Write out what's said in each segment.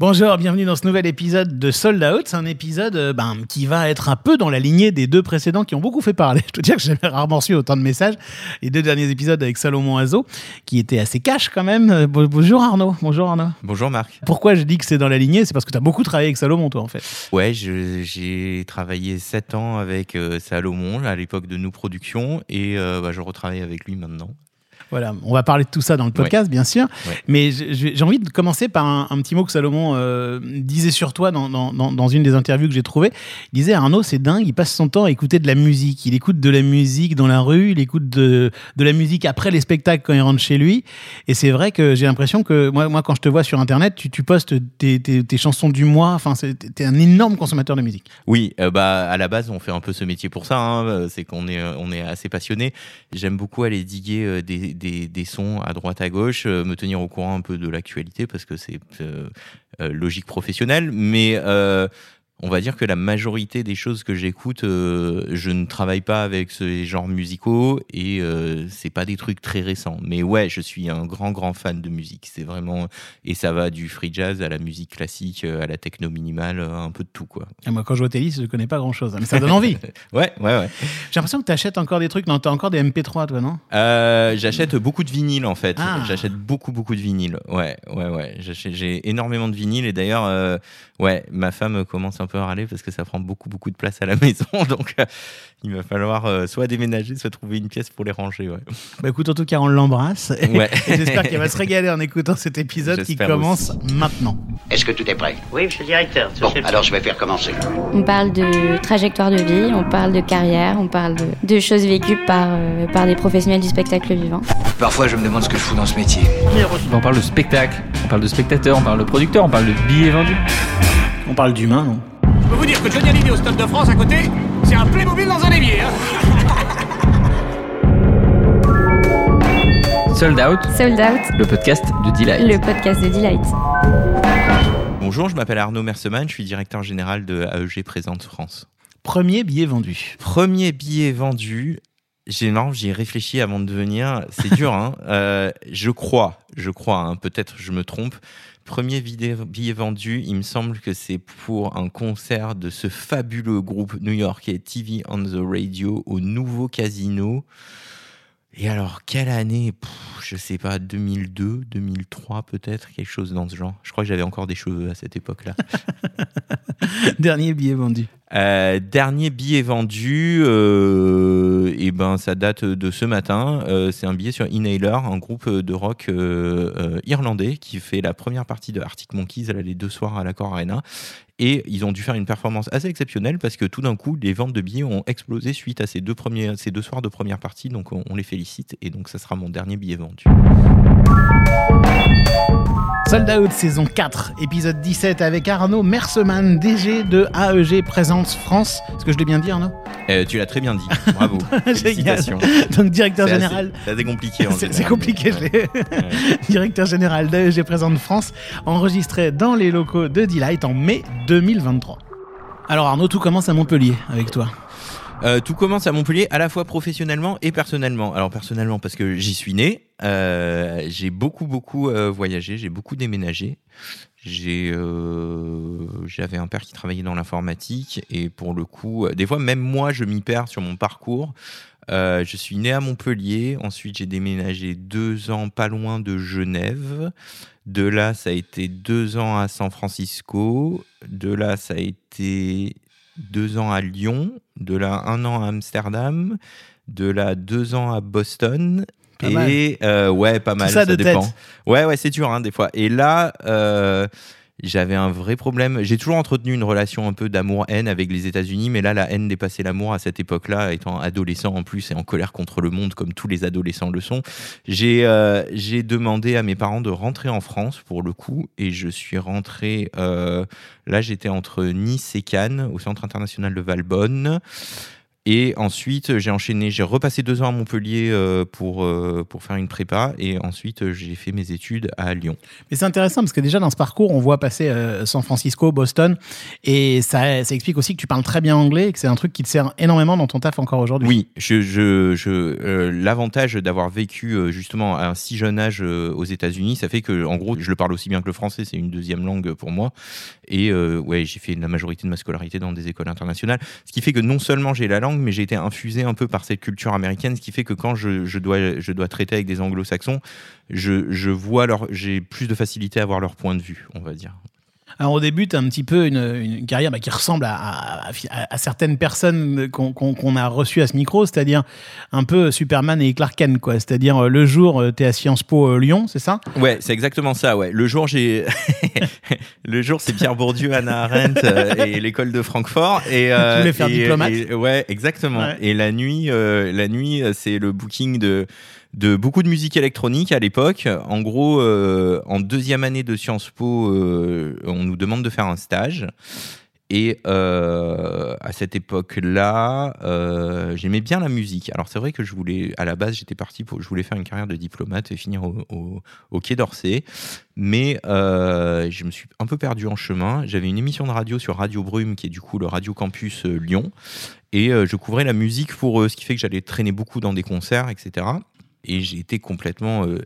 Bonjour, bienvenue dans ce nouvel épisode de Sold Out. C'est un épisode euh, ben, qui va être un peu dans la lignée des deux précédents qui ont beaucoup fait parler. Je dois dire que j'avais rarement su autant de messages. Les deux derniers épisodes avec Salomon Azo, qui étaient assez cash quand même. Euh, bonjour Arnaud. Bonjour Arnaud. Bonjour Marc. Pourquoi je dis que c'est dans la lignée? C'est parce que tu as beaucoup travaillé avec Salomon, toi, en fait. Ouais, j'ai travaillé 7 ans avec euh, Salomon à l'époque de Nous Productions et bah, je retravaille avec lui maintenant. Voilà, on va parler de tout ça dans le podcast, bien sûr. Mais j'ai envie de commencer par un, petit mot que Salomon euh, disait sur toi dans, dans, dans, une des interviews que j'ai trouvées. Il disait Arnaud, c'est dingue, il passe son temps à écouter de la musique. Il écoute de la musique dans la rue, il écoute de, de la musique après les spectacles quand il rentre chez lui. Et c'est vrai que j'ai l'impression que moi, moi, quand je te vois sur Internet, tu, tu postes tes, tes, chansons du mois. Enfin, tu es un énorme consommateur de musique. Oui, euh, bah, à la base, on fait un peu ce métier pour ça. Hein. C'est qu'on est, on est assez passionné. J'aime beaucoup aller diguer euh, des sons à droite à gauche, euh, me tenir au courant un peu de l'actualité parce que c'est euh, euh, logique professionnelle, mais on va dire que la majorité des choses que j'écoute, euh, je ne travaille pas avec ces genres musicaux et euh, c'est pas des trucs très récents. Mais ouais, je suis un grand grand fan de musique. C'est vraiment et ça va du free jazz à la musique classique, à la techno minimale, un peu de tout quoi. Et moi, quand je vois tes listes, je connais pas grand chose, mais ça donne envie. ouais, ouais, ouais. J'ai l'impression que tu achètes encore des trucs. Non, as encore des MP3, toi, non? Euh, J'achète beaucoup de vinyles en fait. Ah. J'achète beaucoup beaucoup de vinyles. Ouais, ouais, ouais. J'ai énormément de vinyles et d'ailleurs, ouais, ma femme commence un peu râler parce que ça prend beaucoup, beaucoup de place à la maison. Donc, euh, il va falloir euh, soit déménager, soit trouver une pièce pour les ranger. Ouais. Bah écoute, en tout cas, on l'embrasse. Ouais. J'espère qu'elle va se régaler en écoutant cet épisode qui commence maintenant. Est-ce que tout est prêt? Oui, monsieur le directeur. Bon, alors je vais faire commencer. On parle de trajectoire de vie, on parle de carrière, on parle de, choses vécues par, euh, par des professionnels du spectacle vivant. Parfois, je me demande ce que je fous dans ce métier. On parle de spectacle, on parle de spectateur, on parle de producteur, on parle de billets vendus. On parle d'humain, non? Peux vous dire que Johnny Hallyday au Stade de France à côté, c'est un Playmobil dans un évier. Hein Sold Out. Sold Out. Le podcast de Delight. Le podcast de Delight. Bonjour, je m'appelle Arnaud Merseman, je suis directeur général de AEG Présente France. Premier billet vendu. Premier billet vendu. J'ai j'y ai réfléchi avant de venir. C'est dur, hein. Euh, je crois, je crois, hein, peut-être je me trompe. Premier billet vendu, il me semble que c'est pour un concert de ce fabuleux groupe new-yorkais TV on the Radio au nouveau casino. Et alors, quelle année? Je sais pas, 2002, 2003 peut-être, quelque chose dans ce genre. Je crois que j'avais encore des cheveux à cette époque-là. Dernier billet vendu. Euh, dernier billet vendu, euh, et ben ça date de ce matin. Euh, c'est un billet sur Inhaler, un groupe de rock irlandais qui fait la première partie de Arctic Monkeys. Elle a les deux soirs à l'Accord Arena. Et ils ont dû faire une performance assez exceptionnelle parce que tout d'un coup, les ventes de billets ont explosé suite à ces deux, soirs de première partie. Donc on, on les félicite. Et donc ça sera mon dernier billet vendu. Sold Out saison 4, épisode 17 avec Arnaud Merseman, DG de AEG Présence France. Est-ce que je l'ai bien dit Arnaud? Euh, Tu l'as très bien dit, bravo. Félicitations. Donc directeur général. C'est compliqué C'est compliqué, je l'ai. directeur général d'AEG Présence France, enregistré dans les locaux de Delight en mai 2023. Alors Arnaud, tout commence à Montpellier avec toi. Euh, tout commence à Montpellier à la fois professionnellement et personnellement. Alors personnellement parce que j'y suis né, euh, j'ai beaucoup beaucoup euh, voyagé, j'ai beaucoup déménagé. J'avais un père qui travaillait dans l'informatique et pour le coup, des fois même moi je m'y perds sur mon parcours. je suis né à Montpellier, ensuite j'ai déménagé deux ans pas loin de Genève. De là, ça a été deux ans à San Francisco. De là, ça a été deux ans à Lyon, de là un an à Amsterdam, de là deux ans à Boston. et euh, ouais, pas mal, ça, dépend. Ouais, ouais, c'est dur hein, des fois. Et là, euh, j'avais un vrai problème. J'ai toujours entretenu une relation un peu d'amour-haine avec les États-Unis, mais là, la haine dépassait l'amour à cette époque-là, étant adolescent en plus et en colère contre le monde, comme tous les adolescents le sont. J'ai euh, demandé à mes parents de rentrer en France pour le coup, et je suis rentré. Euh, là, j'étais entre Nice et Cannes, au Centre international de Valbonne. Et ensuite, j'ai enchaîné, j'ai repassé deux ans à Montpellier euh, pour, euh, pour faire une prépa. Et ensuite, j'ai fait mes études à Lyon. Mais c'est intéressant parce que déjà dans ce parcours, on voit passer euh, San Francisco, Boston. Et ça, ça explique aussi que tu parles très bien anglais et que c'est un truc qui te sert énormément dans ton taf encore aujourd'hui. Oui, je, je, je, euh, l'avantage d'avoir vécu justement à un si jeune âge aux États-Unis, ça fait que, en gros, je le parle aussi bien que le français, c'est une deuxième langue pour moi. Et euh, ouais, j'ai fait la majorité de ma scolarité dans des écoles internationales. Ce qui fait que non seulement j'ai la langue, mais j'ai été infusé un peu par cette culture américaine, ce qui fait que quand je, dois, traiter avec des anglo-saxons, j'ai plus de facilité à avoir leur point de vue, on va dire. Alors au début, tu as un petit peu une, une carrière bah, qui ressemble à, à- certaines personnes qu'on qu'on a reçues à ce micro, c'est-à-dire un peu Superman et Clark Kent, quoi. C'est-à-dire euh, le jour, tu es à Sciences Po euh, Lyon, c'est ça? Ouais, c'est exactement ça. Ouais, le jour j'ai, le jour c'est Pierre Bourdieu, Anna Arendt euh, et l'école de Francfort. Et euh, Tu voulais faire et- diplomate? et- Ouais, exactement. Ouais. Et la nuit, euh, la nuit, euh, c'est le booking de de beaucoup de musique électronique à l'époque. En gros, euh, en deuxième année de Sciences Po, euh, on nous demande de faire un stage. Et euh, à cette époque-là, j'aimais bien la musique. Alors c'est vrai que je voulais, à la base, j'étais parti pour, je voulais faire une carrière de diplomate et finir au, au- Quai d'Orsay, mais je me suis un peu perdu en chemin. J'avais une émission de radio sur Radio Brume, qui est du coup le Radio Campus Lyon, et je couvrais la musique pour eux, ce qui fait que j'allais traîner beaucoup dans des concerts, etc. Et j'ai été complètement euh,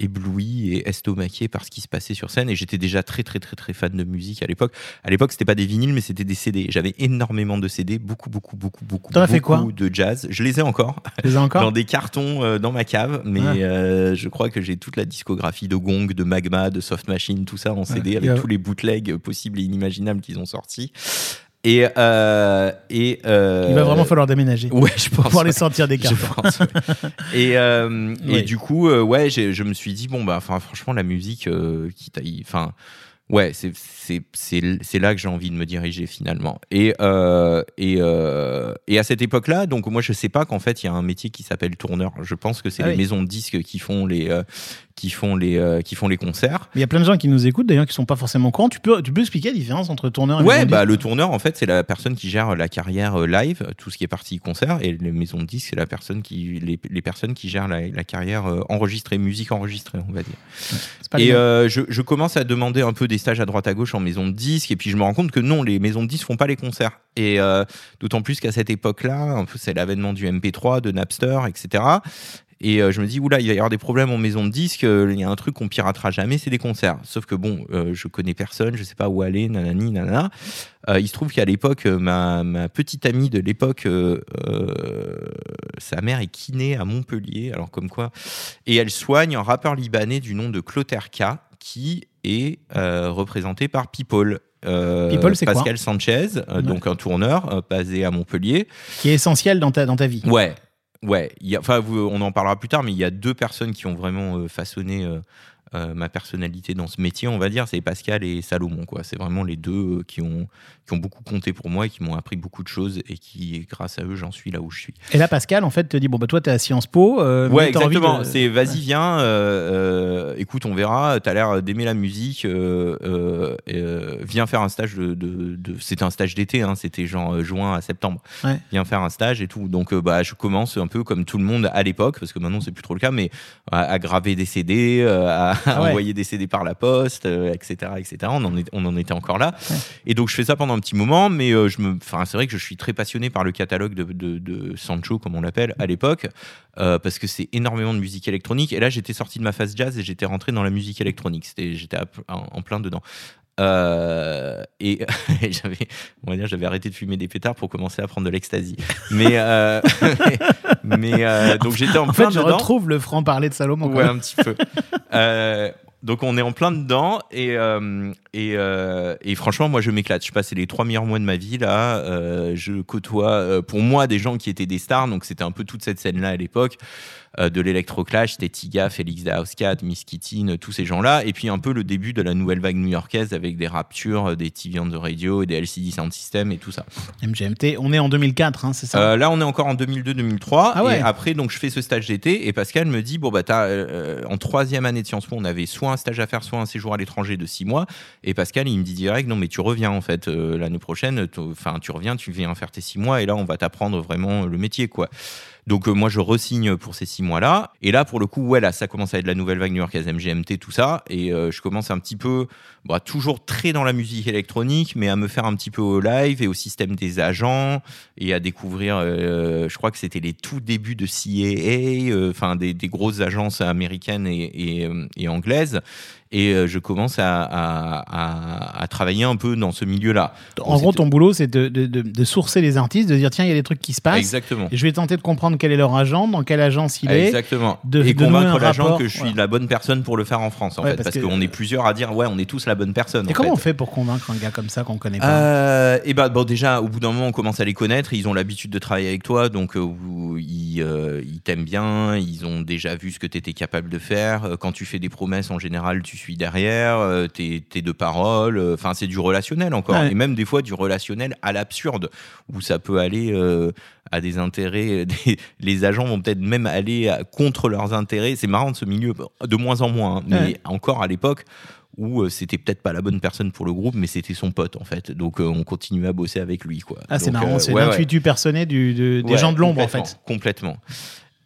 ébloui et estomaqué par ce qui se passait sur scène et j'étais déjà très très très très fan de musique à l'époque. À l'époque, c'était pas des vinyles mais c'était des CD. J'avais énormément de CD, beaucoup beaucoup beaucoup beaucoup as fait beaucoup quoi de jazz. Je les ai encore les as encore dans des cartons euh, dans ma cave, mais Ah. euh, je crois que j'ai toute la discographie de Gong, de Magma, de Soft Machine, tout ça en CD avec tous les bootlegs possibles et inimaginables qu'ils ont sortis. Et euh, et euh, Il va vraiment falloir déménager Ouais, je pour pense. les ouais. sortir des Je cartes. pense, ouais. et, euh, et Ouais. du coup, euh, ouais, je me suis dit, bon, bah, enfin, franchement, la musique, euh, qui enfin, ouais, c'est- là que j'ai envie de me diriger finalement. Et, euh, et, euh, et à cette époque-là, donc moi, je sais pas qu'en fait, il y a un métier qui s'appelle tourneur. Je pense que c'est Ah les oui. maisons de disques qui font les, euh, qui font les, qui font les concerts. Il y a plein de gens qui nous écoutent d'ailleurs qui sont pas forcément au courant. Tu peux, tu peux expliquer la différence entre tourneur et Ouais, bah le tourneur en fait c'est la personne qui gère la carrière live, tout ce qui est partie concert, et les maisons de disques c'est la personne qui les, les personnes qui gèrent la, la carrière enregistrée, musique enregistrée, on va dire. Et je, je commence à demander un peu des stages à droite à gauche en maison de disques, et puis je me rends compte que non, les maisons de disques font pas les concerts. Et euh, d'autant plus qu'à cette époque-là, c'est l'avènement du MP3, de Napster, etc. Et euh, je me dis, oula, il va y avoir des problèmes en maison de disques, euh, il y a un truc qu'on piratera jamais, c'est des concerts. Sauf que bon, je connais personne, je sais pas où aller, nanani, nanana. Il se trouve qu'à l'époque, ma, petite amie de l'époque, sa mère est kiné à Montpellier, alors comme quoi, et elle soigne un rappeur libanais du nom de Cloterka, qui est euh, représenté par People. Euh, People, c'est quoi Pascal Sanchez, euh, Ouais. donc un tourneur basé à Montpellier. qui est essentiel dans ta, dans ta vie. Ouais, ouais. Il y a, enfin, on en parlera plus tard, mais il y a deux personnes qui ont vraiment façonné euh, ma personnalité dans ce métier, on va dire. C'est Pascal et Salomon, quoi. C'est vraiment les deux euh, qui ont qui ont beaucoup compté pour moi et qui m'ont appris beaucoup de choses et qui, grâce à eux, j'en suis là où je suis. Et là, Pascal, en fait, te dit bon, bah, toi, tu es à Sciences Po. euh, Ouais, exactement. de- C'est vas-y, viens, euh, écoute, on verra. T'as l'air d'aimer la musique. viens faire un stage de. de, de- C'était un stage d'été, hein, c'était genre juin à septembre. Ouais. Viens faire un stage et tout. Donc, bah, je commence un peu comme tout le monde à l'époque, parce que maintenant c'est plus trop le cas, mais à, à graver des CD, à, à Ah ouais. envoyer des CD par la poste, euh, etc., etc. On en, est- on en était encore là. Et donc, je fais ça pendant un petit moment, mais euh, je me, enfin, c'est vrai que je suis très passionné par le catalogue de, de, de Sancho, comme on l'appelle à l'époque, euh, parce que c'est énormément de musique électronique. Et là, j'étais sorti de ma phase jazz et j'étais rentré dans la musique électronique. C'était, j'étais en plein dedans. Euh, et j'avais, on va dire, j'avais arrêté de fumer des pétards pour commencer à prendre de l'ecstasy. Mais, euh, mais, mais, euh, donc j'étais en, En plein fait, je dedans. retrouve le franc-parler de Salomon. Ouais, un petit peu. Donc on est en plein dedans et, et, et franchement moi je m'éclate. Je passais les trois meilleurs mois de ma vie là. Je côtoie pour moi des gens qui étaient des stars donc c'était un peu toute cette scène là à l'époque. Euh, de l'électroclash, c'était Tiga, Félix Dauskat, Miss Kittin, tous ces gens-là. Et puis un peu le début de la nouvelle vague new-yorkaise avec des Raptures, des TV on the Radio et des LCD Sound System et tout ça. MGMT, on est en 2004, hein, c'est ça? Euh, là, on est encore en 2002-2003. Ah ouais. Et après, donc, je fais ce stage d'été. Et Pascal me dit Bon, bah, t'as, euh, en troisième année de Sciences Po, on avait soit un stage à faire, soit un séjour à l'étranger de six mois. Et Pascal, il me dit direct Non, mais tu reviens, en fait, euh, l'année prochaine. Enfin, tu reviens, tu viens faire tes six mois. Et là, on va t'apprendre vraiment le métier, quoi. Donc, euh, moi, je resigne pour ces six mois-là. Et là, pour le coup, ouais, là, ça commence à être la nouvelle vague new-yorkaise MGMT, tout ça. Et euh, je commence un petit peu, bah, toujours très dans la musique électronique, mais à me faire un petit peu au live et au système des agents et à découvrir, euh, je crois que c'était les tout débuts de CAA, enfin des, des grosses agences américaines et, et, et anglaises. Et je commence à, à, à- à travailler un peu dans ce milieu-là. En gros, ton boulot, c'est de- de sourcer les artistes, de dire tiens, il y a des trucs qui se passent. Exactement. Et je vais tenter de comprendre quel est leur agent, dans quelle agence il est. Exactement. de- et de convaincre l'agent que je suis voilà. la bonne personne pour le faire en France, en Ouais, fait. parce qu'on est plusieurs à dire, ouais, on est tous la bonne personne. Et en comment fait. on fait pour convaincre un gars comme ça qu'on connaît pas Euh, et bah bon déjà au bout d'un moment on commence à les connaître ils ont l'habitude de travailler avec toi donc euh, ils, euh, ils t'aiment bien ils ont déjà vu ce que tu étais capable de faire quand tu fais des promesses en général tu suis derrière t'es de parole enfin c'est du relationnel encore Ouais. et même des fois du relationnel à l'absurde où ça peut aller euh, à des intérêts des- les agents vont peut-être même aller à- contre leurs intérêts c'est marrant de ce milieu de moins en moins hein, mais Ouais. encore à l'époque où euh, c'était peut-être pas la bonne personne pour le groupe, mais c'était son pote en fait. Donc euh, on continuait à bosser avec lui quoi. Ah, c'est marrant, euh, c'est ouais, ouais. l'intuitu personné du, de- des Ouais, gens de l'ombre en fait. Complètement.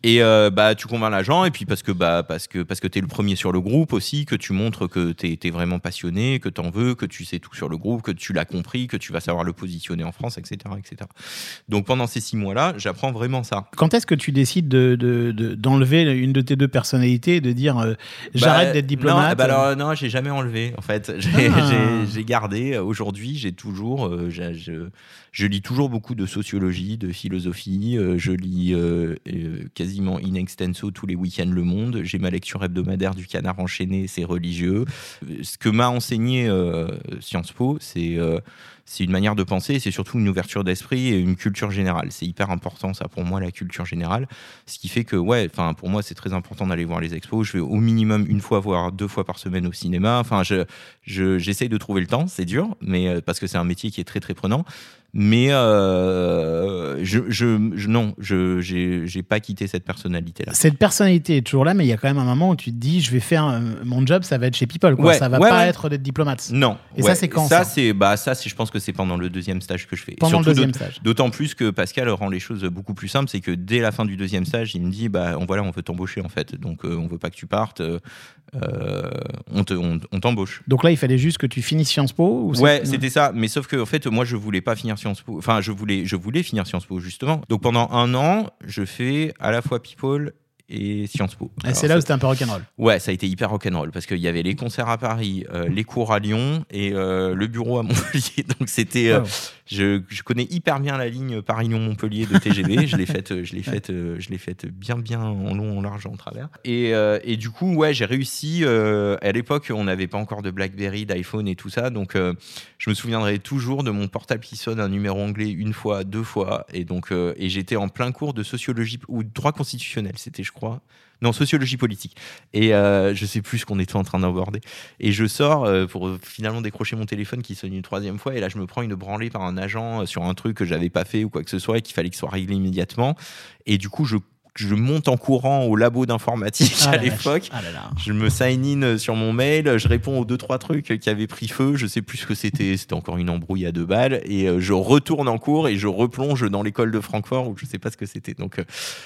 Et euh, bah tu convaincs l'agent et puis parce que bah parce que parce que t'es le premier sur le groupe aussi, que tu montres que t'es es vraiment passionné, que t'en veux, que tu sais tout sur le groupe, que tu l'as compris, que tu vas savoir le positionner en France, etc., etc. Donc pendant ces six mois-là, j'apprends vraiment ça. Quand est-ce que tu décides de- de- de- d'enlever une de tes deux personnalités et de dire euh, j'arrête Bah, d'être diplomate Non, bah alors, non, j'ai jamais enlevé. En fait, j'ai Ah. gardé. Aujourd'hui, j'ai toujours, euh, je, je lis toujours beaucoup de sociologie, de philosophie. euh, je lis euh, euh, quasiment in extenso tous les week-ends Le Monde. J'ai ma lecture hebdomadaire du Canard enchaîné, c'est religieux. Ce que m'a enseigné euh, Sciences Po, c'est euh, une manière de penser, c'est surtout une ouverture d'esprit et une culture générale. C'est hyper important, ça, pour moi, la culture générale. Ce qui fait que, ouais, pour moi, c'est très important d'aller voir les expos. Je vais au minimum une fois, voire deux fois par semaine au cinéma. Enfin, je, je- j'essaye de trouver le temps. C'est dur, mais euh, parce que c'est un métier qui est très, très prenant. Mais euh, je, je, je- non, je, j'ai pas quitté cette personnalité-là. Cette personnalité est toujours là, mais il y a quand même un moment où tu te dis je vais faire euh, mon job, ça va être chez People. Quoi. Ouais, ça va ouais, pas ouais. être d'être diplomate. Non. Et ça, c'est quand, ça, ça c'est, bah, ça, je pense que c'est pendant le deuxième stage que je fais. Pendant le deuxième stage. D'autant plus que Pascal rend les choses beaucoup plus simples, c'est que dès la fin du deuxième stage, il me dit, bah, on, voilà, on veut t'embaucher en fait, donc euh, on veut pas que tu partes, euh, on, te, on, on t'embauche. Donc là, il fallait juste que tu finisses Sciences Po ou Ouais, c'était ça. Mais sauf que en fait, moi, je voulais pas finir Sciences Po. Enfin, je voulais, je voulais finir Sciences Po justement. Donc pendant un an, je fais à la fois People et Sciences Po. Et c'est là où c'était un peu rock'n'roll. Ouais, ça a été hyper rock'n'roll parce qu'il y avait les concerts à Paris, euh, les cours à Lyon et euh, le bureau à Montpellier. Donc c'était, euh, Wow. Je, je connais hyper bien la ligne Paris-Lyon-Montpellier de TGV. je l'ai faite, je l'ai faite, euh, je l'ai faite bien, bien en long, en large, en travers. Et, euh, et du coup, ouais, j'ai réussi. euh, à l'époque, on n'avait pas encore de BlackBerry, d'iPhone et tout ça, donc euh, je me souviendrai toujours de mon portable qui sonne un numéro anglais une fois, deux fois, et donc et j'étais en plein cours de sociologie ou de droit constitutionnel, c'était, je crois. Non, sociologie politique. Et euh, je sais plus ce qu'on était en train d'aborder. Et je sors euh, pour finalement décrocher mon téléphone qui sonne une troisième fois. Et là, je me prends une branlée par un agent euh, sur un truc que j'avais pas fait ou quoi que ce soit et qu'il fallait que ce soit réglé immédiatement. Et du coup, je, je monte en courant au labo d'informatique Ah à l'époque. Ah. Je me sign in sur mon mail, je réponds aux deux trois trucs qui avaient pris feu, je sais plus ce que c'était, c'était encore une embrouille à deux balles et euh, je retourne en cours et je replonge dans l'école de Francfort où je sais pas ce que c'était. Donc euh,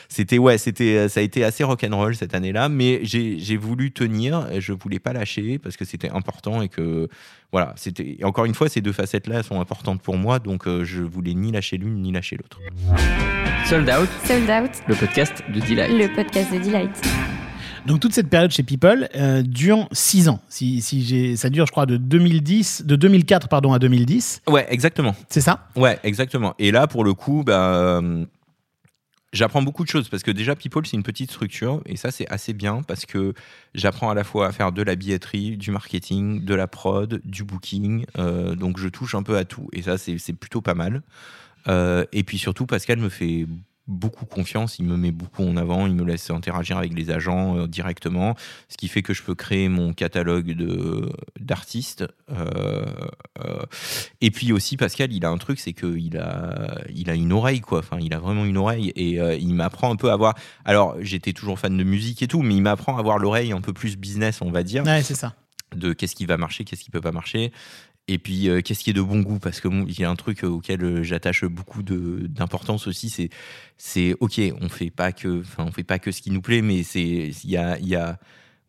c'était ouais, c'était ça a été assez rock'n'roll cette année-là, mais j'ai j'ai voulu tenir, je voulais pas lâcher parce que c'était important et que voilà, c'était encore une fois ces deux facettes-là sont importantes pour moi donc euh, je voulais ni lâcher l'une ni lâcher l'autre. Sold Out, Sold Out, le podcast de Delight. le podcast de Delight. Donc toute cette période chez People euh, dure 6 ans. Si, si j'ai, ça dure, je crois, de 2010, de 2004 pardon à 2010. Ouais, exactement. C'est ça? Ouais, exactement. Et là, pour le coup, bah, euh, j'apprends beaucoup de choses parce que déjà, People, c'est une petite structure et ça, c'est assez bien parce que j'apprends à la fois à faire de la billetterie, du marketing, de la prod, du booking. euh, donc, je touche un peu à tout et ça, c'est plutôt pas mal. Euh, et puis surtout, Pascal me fait beaucoup confiance, il me met beaucoup en avant, il me laisse interagir avec les agents euh, directement, ce qui fait que je peux créer mon catalogue de d'artistes. Euh, euh, et puis aussi Pascal, il a un truc, c'est qu'il a il a une oreille quoi. Enfin, il a vraiment une oreille et il m'apprend un peu à avoir. Alors, j'étais toujours fan de musique et tout, mais il m'apprend à avoir l'oreille un peu plus business, on va dire Ouais, c'est ça. de qu'est-ce qui va marcher, qu'est-ce qui peut pas marcher. Et puis, euh, qu'est-ce qui est de bon goût? Parce que moi, il y a un truc auquel euh, j'attache beaucoup d'importance aussi, c'est, c'est ok, on fait pas que, enfin, on fait pas que ce qui nous plaît, mais c'est, il y a, y a,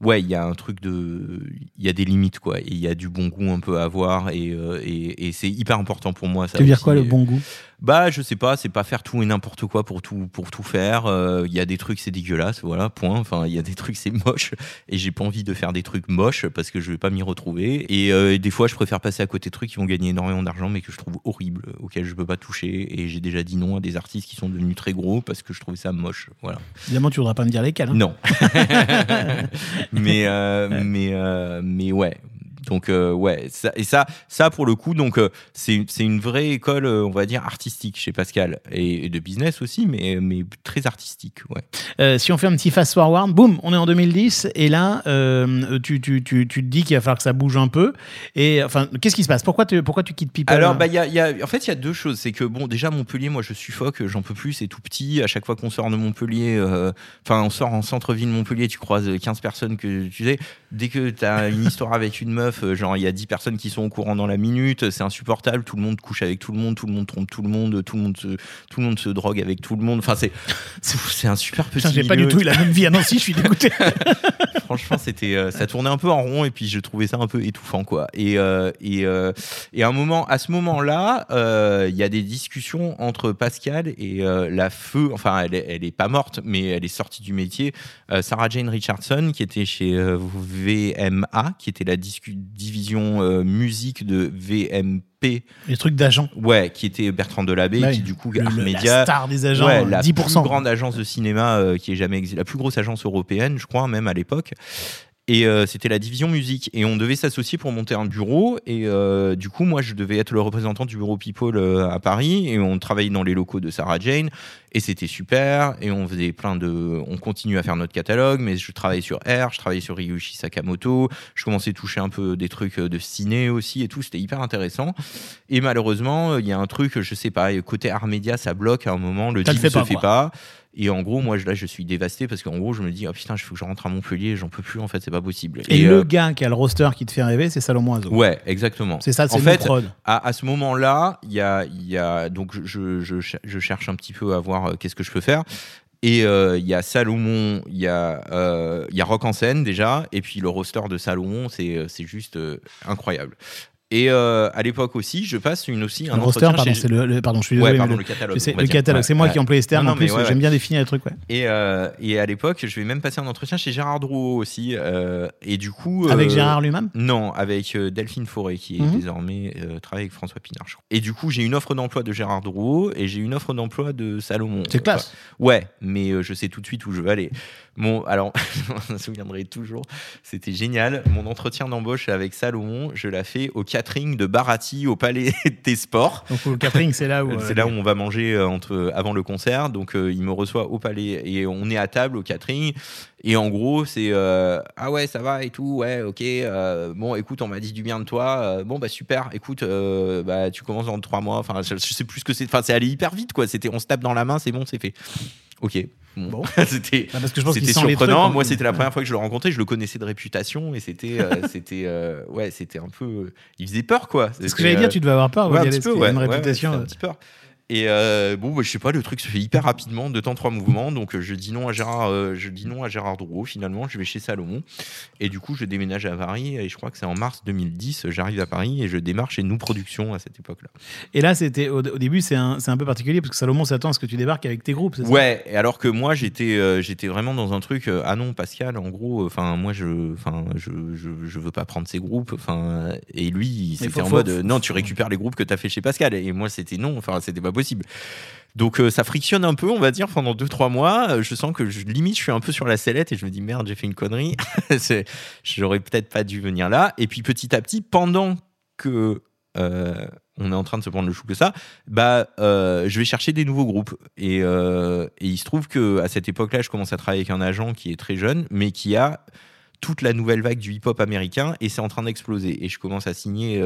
ouais, il y a un truc de, il y a des limites quoi, et il y a du bon goût un peu à avoir, et, euh, et, et c'est hyper important pour moi. Ça Tu veux dire quoi, le bon goût? Bah, je sais pas, c'est pas faire tout et n'importe quoi pour tout, pour tout faire. Euh, Il y a des trucs, c'est dégueulasse, voilà, point. Enfin, il y a des trucs, c'est moche. Et j'ai pas envie de faire des trucs moches parce que je vais pas m'y retrouver. Et euh, des fois, je préfère passer à côté de trucs qui vont gagner énormément d'argent, mais que je trouve horribles, auxquels je peux pas toucher. Et j'ai déjà dit non à des artistes qui sont devenus très gros parce que je trouvais ça moche. Voilà. Évidemment, tu voudras pas me dire lesquels. hein. Non. mais, euh, mais, euh, mais ouais. Donc euh, ouais, ça, et ça, ça pour le coup, donc euh, c'est c'est une vraie école, euh, on va dire artistique chez Pascal et, et de business aussi, mais mais très artistique, ouais. Euh, si on fait un petit fast forward, boum, on est en 2010 et là, tu, tu, tu, tu te dis qu'il va falloir que ça bouge un peu. Et enfin, qu'est-ce qui se passe? Pourquoi tu, pourquoi tu quittes People? Alors, bah, il y a, y a- en fait, il y a deux choses. C'est que, bon, déjà, Montpellier, moi, je suffoque, j'en peux plus, c'est tout petit. À chaque fois qu'on sort de Montpellier, enfin, on sort en centre-ville de Montpellier, tu croises 15 personnes que tu sais. Dès que tu as une histoire avec une meuf, euh, genre, il y a 10 personnes qui sont au courant dans la minute, c'est insupportable. Tout le monde couche avec tout le monde, tout le monde trompe tout le monde, tout le monde se, tout le monde se drogue avec tout le monde. Enfin, c'est, c'est, un super petit j'ai pas du tout eu la même vie à Nancy, je suis dégoûté. Franchement, c'était, euh, ça tournait un peu en rond et puis je trouvais ça un peu étouffant, quoi. Et euh, et euh, et à un moment, à ce moment-là, euh, il y a des discussions entre Pascal et la feu. Enfin, elle elle est pas morte, mais elle est sortie du métier. Sarah Jane Richardson, qui était chez VMA, qui était la discu- division euh, musique de VMP. Les trucs d'agents. Ouais, qui était Bertrand Delabé, Ouais. qui du coup Le- le- Armédia. la star des agents, Ouais, la 10%. plus grande agence de cinéma euh, qui ait jamais existé, la plus grosse agence européenne, je crois, même à l'époque. Et euh, c'était la division musique. Et on devait s'associer pour monter un bureau. Et euh, du coup, moi, je devais être le représentant du bureau People euh, à Paris. Et on travaillait dans les locaux de Sarah Jane. Et c'était super. Et on faisait plein de. On continue à faire notre catalogue. Mais je travaillais sur R, je travaillais sur Ryuichi Sakamoto. Je commençais à toucher un peu des trucs de ciné aussi et tout. C'était hyper intéressant. Et malheureusement, il y a un truc, je sais pas, côté art média, ça bloque à un moment. Le Ça deal fait se fait pas. Et en gros, moi, là, je suis dévasté parce qu'en gros, je me dis, oh putain, il faut que je rentre à Montpellier, j'en peux plus, en fait, c'est pas possible. Et, le euh, gars qui a le roster qui te fait rêver, c'est Salomon Azo. Ouais, exactement. C'est ça, c'est En le fait, prod. à, à ce moment-là, il y a, y a donc je, je, je, cherche un petit peu à voir euh, qu'est-ce que je peux faire. Et euh, il y a Salomon, il y a euh, y a Rock en scène déjà, et puis le roster de Salomon, c'est juste incroyable. Et euh, à l'époque aussi, je passe une aussi un Le roster, entretien pardon, chez- c'est le, le- pardon, je suis Ouais, désolé. pardon, le- le catalogue. sais, le catalogue, Ouais, c'est moi ouais. qui emploie les termes. Non, en plus, ouais, j'aime ouais. bien définir les trucs. Ouais. Et, euh, et à l'époque, je vais même passer un entretien chez Gérard Drouot aussi. euh, et du coup. Avec Gérard lui-même? Non, avec Delphine Forêt, qui est Mhm. désormais travaille avec François Pinard. je crois. Et du coup, j'ai une offre d'emploi de Gérard Drouot et j'ai une offre d'emploi de Salomon. C'est classe. Ouais, mais je sais tout de suite où je veux aller. Bon, alors, je me souviendrai toujours, c'était génial. Mon entretien d'embauche avec Salomon, je l'ai fait au catering de Barati au Palais des Sports. Donc le catering, c'est là où. C'est euh, là où on va manger euh, entre, avant le concert. Donc, euh, il me reçoit au palais et on est à table au catering. Et en gros, c'est euh, Ah ouais, ça va et tout. Ouais, ok. euh, bon, écoute, on m'a dit du bien de toi. euh, bon, bah super. Écoute, euh, bah, tu commences dans trois mois. Enfin, je, je sais plus ce que c'est. Enfin, c'est allé hyper vite, quoi. C'était, on se tape dans la main, c'est bon, c'est fait. Ok. Bon. C'était. bah, parce que je pense qu'il C'était sent les trucs. surprenant. Moi, c'était la première fois que je le rencontrais. Je le connaissais de réputation et c'était, euh, c'était, euh, ouais, c'était un peu. Il faisait peur, quoi. C'est ce que j'allais euh, dire, tu devais avoir peur. Ouais, un petit peu, ouais. une réputation. euh, un petit peur. Et euh, bon, bah, je sais pas, le truc se fait hyper rapidement, de temps trois mouvements. Donc, euh, je dis non à Gérard, euh, je dis non à Gérard Drouot. Finalement, je vais chez Salomon. Et du coup, je déménage à Paris. Et je crois que c'est en mars 2010. J'arrive à Paris et je démarre chez Nous Productions à cette époque-là. Et là, c'était au, au début, c'est un, un peu particulier parce que Salomon s'attend à ce que tu débarques avec tes groupes. ça? Ouais. Et alors que moi, j'étais, euh, j'étais vraiment dans un truc. ah non, Pascal. En gros, enfin, moi, je, enfin, je, je, je veux pas prendre ses groupes. Enfin, et lui, c'était en mode, non, tu récupères les groupes que tu as fait chez Pascal. Et moi, c'était non. Enfin, c'était pas possible. Donc euh, ça frictionne un peu, on va dire, pendant 2-3 mois. Euh, je sens que je, limite, je suis un peu sur la sellette et je me dis merde, j'ai fait une connerie. J'aurais peut-être pas dû venir là. Et puis petit à petit, pendant que euh, on est en train de se prendre le chou que ça, bah, je vais chercher des nouveaux groupes. Et, et il se trouve que à cette époque-là, je commence à travailler avec un agent qui est très jeune, mais qui a toute la nouvelle vague du hip-hop américain et c'est en train d'exploser. Et je commence à signer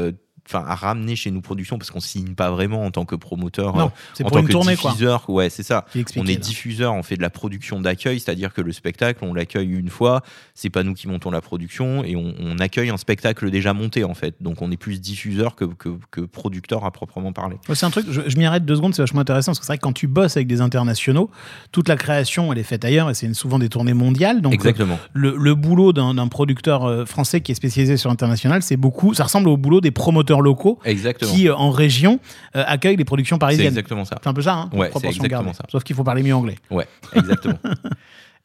enfin à ramener chez nous production parce qu'on signe pas vraiment en tant que promoteur Non, euh, c'est en tant une que tournée, quoi. diffuseur ouais c'est ça on est là. diffuseur on fait de la production d'accueil c'est-à-dire que le spectacle on l'accueille une fois c'est pas nous qui montons la production et on, on accueille un spectacle déjà monté en fait donc on est plus diffuseur que, que, que producteur à proprement parler C'est un truc, je, je m'y arrête deux secondes, c'est vachement intéressant parce que c'est vrai que quand tu bosses avec des internationaux, toute la création elle est faite ailleurs et c'est souvent des tournées mondiales. Donc exactement le, le boulot d'un d'un producteur euh, français qui est spécialisé sur l'international, c'est beaucoup, ça ressemble au boulot des promoteurs locaux exactement qui euh, en région euh, accueillent les productions c'est parisiennes. exactement ça C'est un peu ça, hein, Ouais, c'est exactement ça. Sauf qu'il faut parler mieux anglais. Ouais, exactement.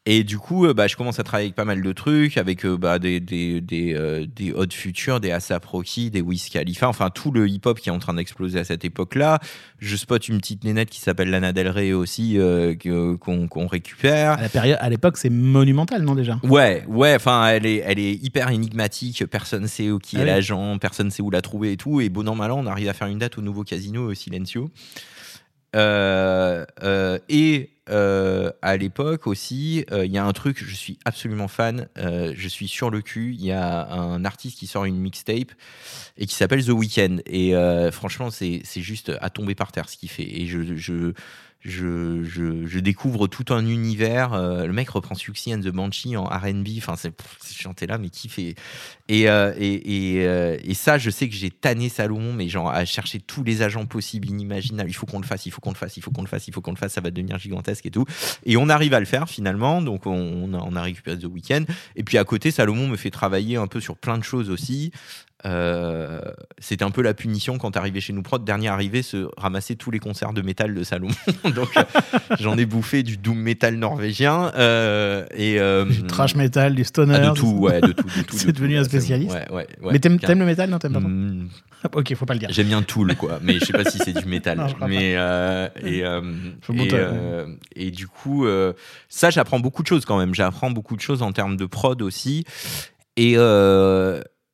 Et du coup, euh, bah, je commence à travailler avec pas mal de trucs, avec euh, bah, des, des, des, euh, des Hot Future, des ASAP Rocky, des Wiz Khalifa, enfin tout le hip-hop qui est en train d'exploser à cette époque-là. Je spot une petite nénette qui s'appelle Lana Del Rey aussi, euh, qu'on récupère. À la période, à l'époque, c'est monumental, non déjà? Ouais, ouais, enfin, elle est, elle est hyper énigmatique. Personne sait où qui Ah est oui. l'agent, personne sait où la trouver et tout. Et bon an, mal an, on arrive à faire une date au nouveau casino au Silencio. Euh, euh, et euh, à l'époque aussi, euh, il y a un truc, je suis absolument fan, euh, je suis sur le cul. Il y a un artiste qui sort une mixtape et qui s'appelle The Weeknd. Et euh, franchement, c'est juste à tomber par terre ce qu'il fait. Et je, je, je, je, découvre tout un univers. Le mec reprend Suxy and the Banshee en RB. Enfin, c'est chanté là, mais qui fait. Et, euh, et, et, euh, et ça, je sais que j'ai tanné Salomon, mais genre à chercher tous les agents possibles, inimaginables. Il faut qu'on le fasse, il faut qu'on le fasse, il faut qu'on le fasse, il faut qu'on le fasse, ça va devenir gigantesque et tout. Et on arrive à le faire finalement. Donc, on, on a, récupéré The Weeknd. Et puis à côté, Salomon me fait travailler un peu sur plein de choses aussi. Euh, c'était un peu la punition quand arrivé chez nous prod dernier arrivé se ramasser tous les concerts de métal de Salomon donc j'en ai bouffé du doom metal norvégien euh, et euh, Du trash metal, du stoner. ah, de tout ouais de tout, de tout, de C'est tout, devenu c'est spécialiste. ouais, ouais, ouais, Mais t'aimes le métal Non, t'aimes pas trop Mm, Ok, faut pas le dire. J'aime bien Tool, quoi, mais je sais pas si c'est du métal. Non, mais euh, et, euh, et, euh, et du coup, ça, j'apprends beaucoup de choses quand même. J'apprends beaucoup de choses en termes de prod aussi. Et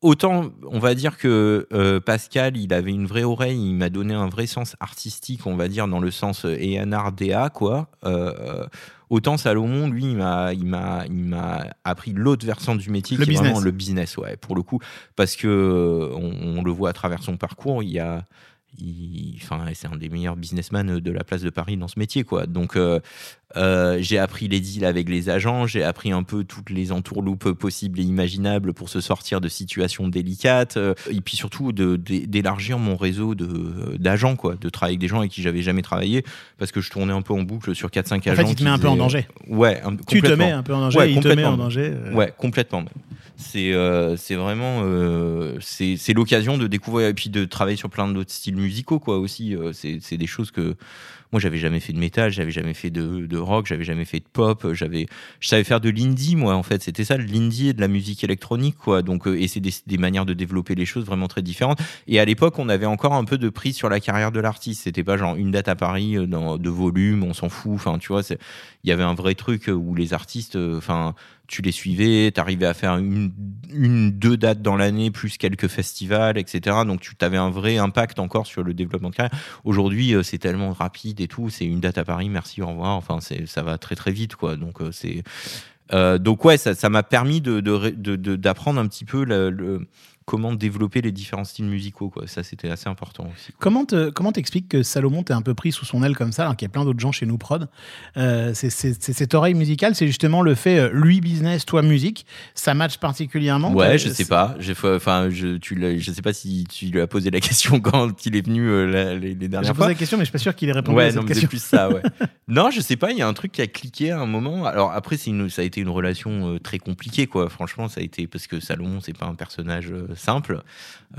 autant, on va dire que euh, Pascal, il avait une vraie oreille, il m'a donné un vrai sens artistique, on va dire dans le sens A&R DA, quoi. Euh, Autant Salomon, lui, il m'a, il m'a, il m'a appris l'autre versant du métier, Le qui est business. vraiment le business, ouais, pour le coup, parce que euh, on, on le voit à travers son parcours, il y a, enfin, c'est un des meilleurs businessmen de la place de Paris dans ce métier, quoi. Donc, euh, euh, j'ai appris les deals avec les agents, j'ai appris un peu toutes les entourloupes possibles et imaginables pour se sortir de situations délicates, euh, et puis surtout d'élargir mon réseau d'agents, quoi, de travailler avec des gens avec qui j'avais jamais travaillé, parce que je tournais un peu en boucle sur 4-5 En agents. fait, il te met un peu en danger. Ouais, un- Tu te mets un peu en danger, Ouais, il te met en danger. euh. Ouais, complètement. C'est euh, c'est vraiment euh, c'est l'occasion de découvrir et puis de travailler sur plein d'autres styles musicaux quoi aussi. Euh, c'est des choses que moi j'avais jamais fait de métal, j'avais jamais fait de, de rock, j'avais jamais fait de pop, j'avais je savais faire de l'indie moi en fait. C'était ça le l'indie et de la musique électronique quoi. Donc euh, et c'est des, des manières de développer les choses vraiment très différentes. Et à l'époque on avait encore un peu de prise sur la carrière de l'artiste. C'était pas genre une date à Paris euh, dans, de volume, on s'en fout. Enfin tu vois, il y avait un vrai truc où les artistes, euh, enfin tu les suivais, tu arrivais à faire une, deux dates dans l'année, plus quelques festivals, etc. Donc tu avais un vrai impact encore sur le développement de carrière. Aujourd'hui, euh, c'est tellement rapide et tout, c'est une date à Paris, merci, au revoir. Enfin, ça va très très vite, quoi. Donc euh, c'est, euh, donc ouais, ça, m'a permis d'apprendre un petit peu le- comment développer les différents styles musicaux, quoi. Ça, c'était assez important aussi. Comment te, comment t'expliques que Salomon t'es un peu pris sous son aile comme ça, alors qu'il y a plein d'autres gens chez nous prod? Euh, c'est, c'est- c'est cette oreille musicale, c'est justement le fait euh, lui business, toi musique, ça match particulièrement? Ouais, T'as- je sais pas. J'ai Enfin, je, tu je sais pas si tu lui as posé la question quand il est venu euh, la- les, les J'ai dernières posé fois. la question, mais je suis pas sûr qu'il ait répondu Ouais, à non, mais c'est question. plus ça, ouais. non, je sais pas, il y a un truc qui a cliqué à un moment. Alors après, c'est une, ça a été une relation euh, très compliquée, quoi. Franchement, ça a été parce que Salomon, c'est pas un personnage euh, simple,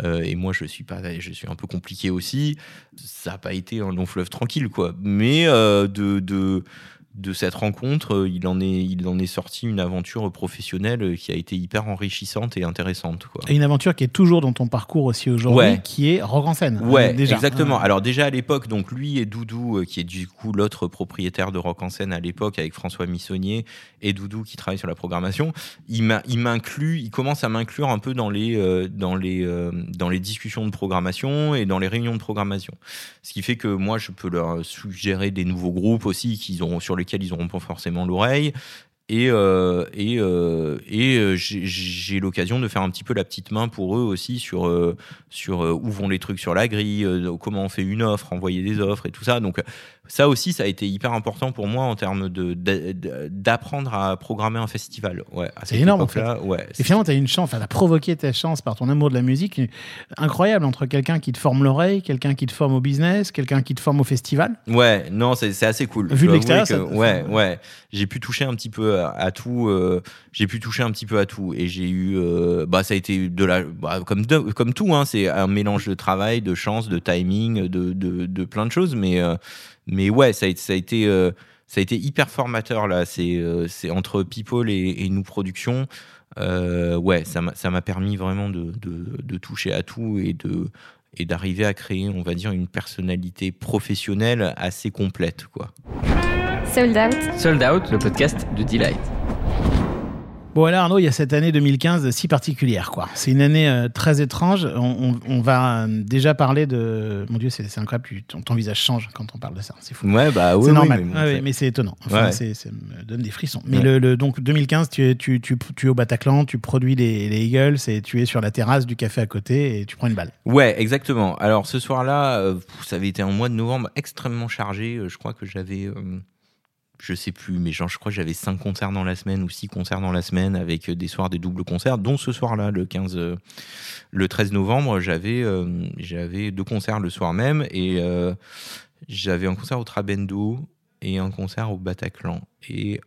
Euh, et moi, je suis pas, je suis un peu compliqué aussi. Ça a pas été un long fleuve tranquille, quoi. Mais euh, de de cette rencontre, euh, il en, est, il en est sorti une aventure professionnelle qui a été hyper enrichissante et intéressante. Quoi. Et une aventure qui est toujours dans ton parcours aussi aujourd'hui, Ouais. qui est Rock en scène. Ouais, euh, déjà. exactement. Ouais. Alors déjà à l'époque, donc lui et Doudou, euh, qui est du coup l'autre propriétaire de Rock en scène à l'époque, avec François Missonnier et Doudou qui travaille sur la programmation, il m'inclut, il commence à m'inclure un peu dans les, euh, dans, les, euh, dans les discussions de programmation et dans les réunions de programmation. Ce qui fait que moi, je peux leur suggérer des nouveaux groupes aussi qu'ils auront, sur lesquels ils n'auront pas forcément l'oreille. Et, euh, et, euh, et euh, j'ai- l'occasion de faire un petit peu la petite main pour eux aussi sur, sur où vont les trucs sur la grille, comment on fait une offre, envoyer des offres et tout ça. Donc ça aussi, ça a été hyper important pour moi en termes d'apprendre à programmer un festival. Ouais, C'est énorme, en époque-là, Ouais, Et finalement, tu as une chance, tu as provoqué ta chance par ton amour de la musique incroyable entre quelqu'un qui te forme l'oreille, quelqu'un qui te forme au business, quelqu'un qui te forme au festival. Ouais, non, c'est assez cool. Vu de l'extérieur, ouais, ouais, j'ai pu toucher un petit peu à, tout. euh, j'ai pu toucher un petit peu à tout, et j'ai eu, euh, bah, ça a été de la, bah, comme comme tout, hein, c'est un mélange de travail, de chance, de timing, de, de, de plein de choses, mais euh, mais ouais, ça a, été- ça a été hyper formateur là. C'est euh, entre People et, nous production. Euh, ouais, ça m'a ça m'a permis vraiment de, de, de toucher à tout et de et d'arriver à créer, on va dire, une personnalité professionnelle assez complète, quoi. Sold Out. Sold Out, le podcast de Delight. Bon, alors Arnaud, il y a cette année 2015 si particulière, quoi. C'est une année euh, très étrange. On, on- on va euh, déjà parler de. Mon Dieu, c'est incroyable. Ton, ton visage change quand on parle de ça. C'est fou. Ouais, bah oui, c'est oui, normal, mais bon, Ah mais c'est étonnant. Enfin, Ouais. c'est- ça me donne des frissons. Mais Ouais. le, le- donc 2015, tu es, tu, tu, tu es au Bataclan, tu produis les, les Eagles et tu es sur la terrasse du café à côté et tu prends une balle. Ouais, exactement. Alors ce soir-là, euh, ça avait été un mois de novembre extrêmement chargé. Euh, Je crois que j'avais, euh, je sais plus, mais je crois que j'avais cinq concerts dans la semaine ou six concerts dans la semaine avec euh, des soirs des doubles concerts, dont ce soir-là, le 15, euh, le 13 novembre, j'avais, euh, j'avais deux concerts le soir même et j'avais un concert au Trabendo et un concert au Bataclan. Et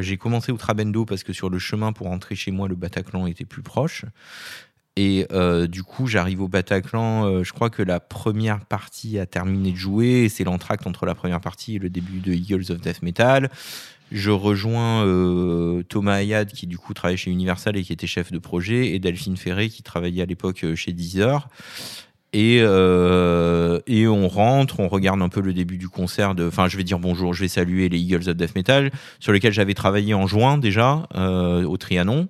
j'ai commencé au Trabendo parce que sur le chemin pour rentrer chez moi, le Bataclan était plus proche. Et euh, du coup, j'arrive au Bataclan. euh, je crois que la première partie a terminé de jouer. C'est l'entracte entre la première partie et le début de Eagles of Death Metal. Je rejoins euh, Thomas Ayad, qui du coup travaillait chez Universal et qui était chef de projet, et Delphine Ferré, qui travaillait à l'époque chez Deezer. Et, et on rentre, on regarde un peu le début du concert. Enfin, je vais dire bonjour, je vais saluer les Eagles of Death Metal, sur lesquels j'avais travaillé en juin déjà, au Trianon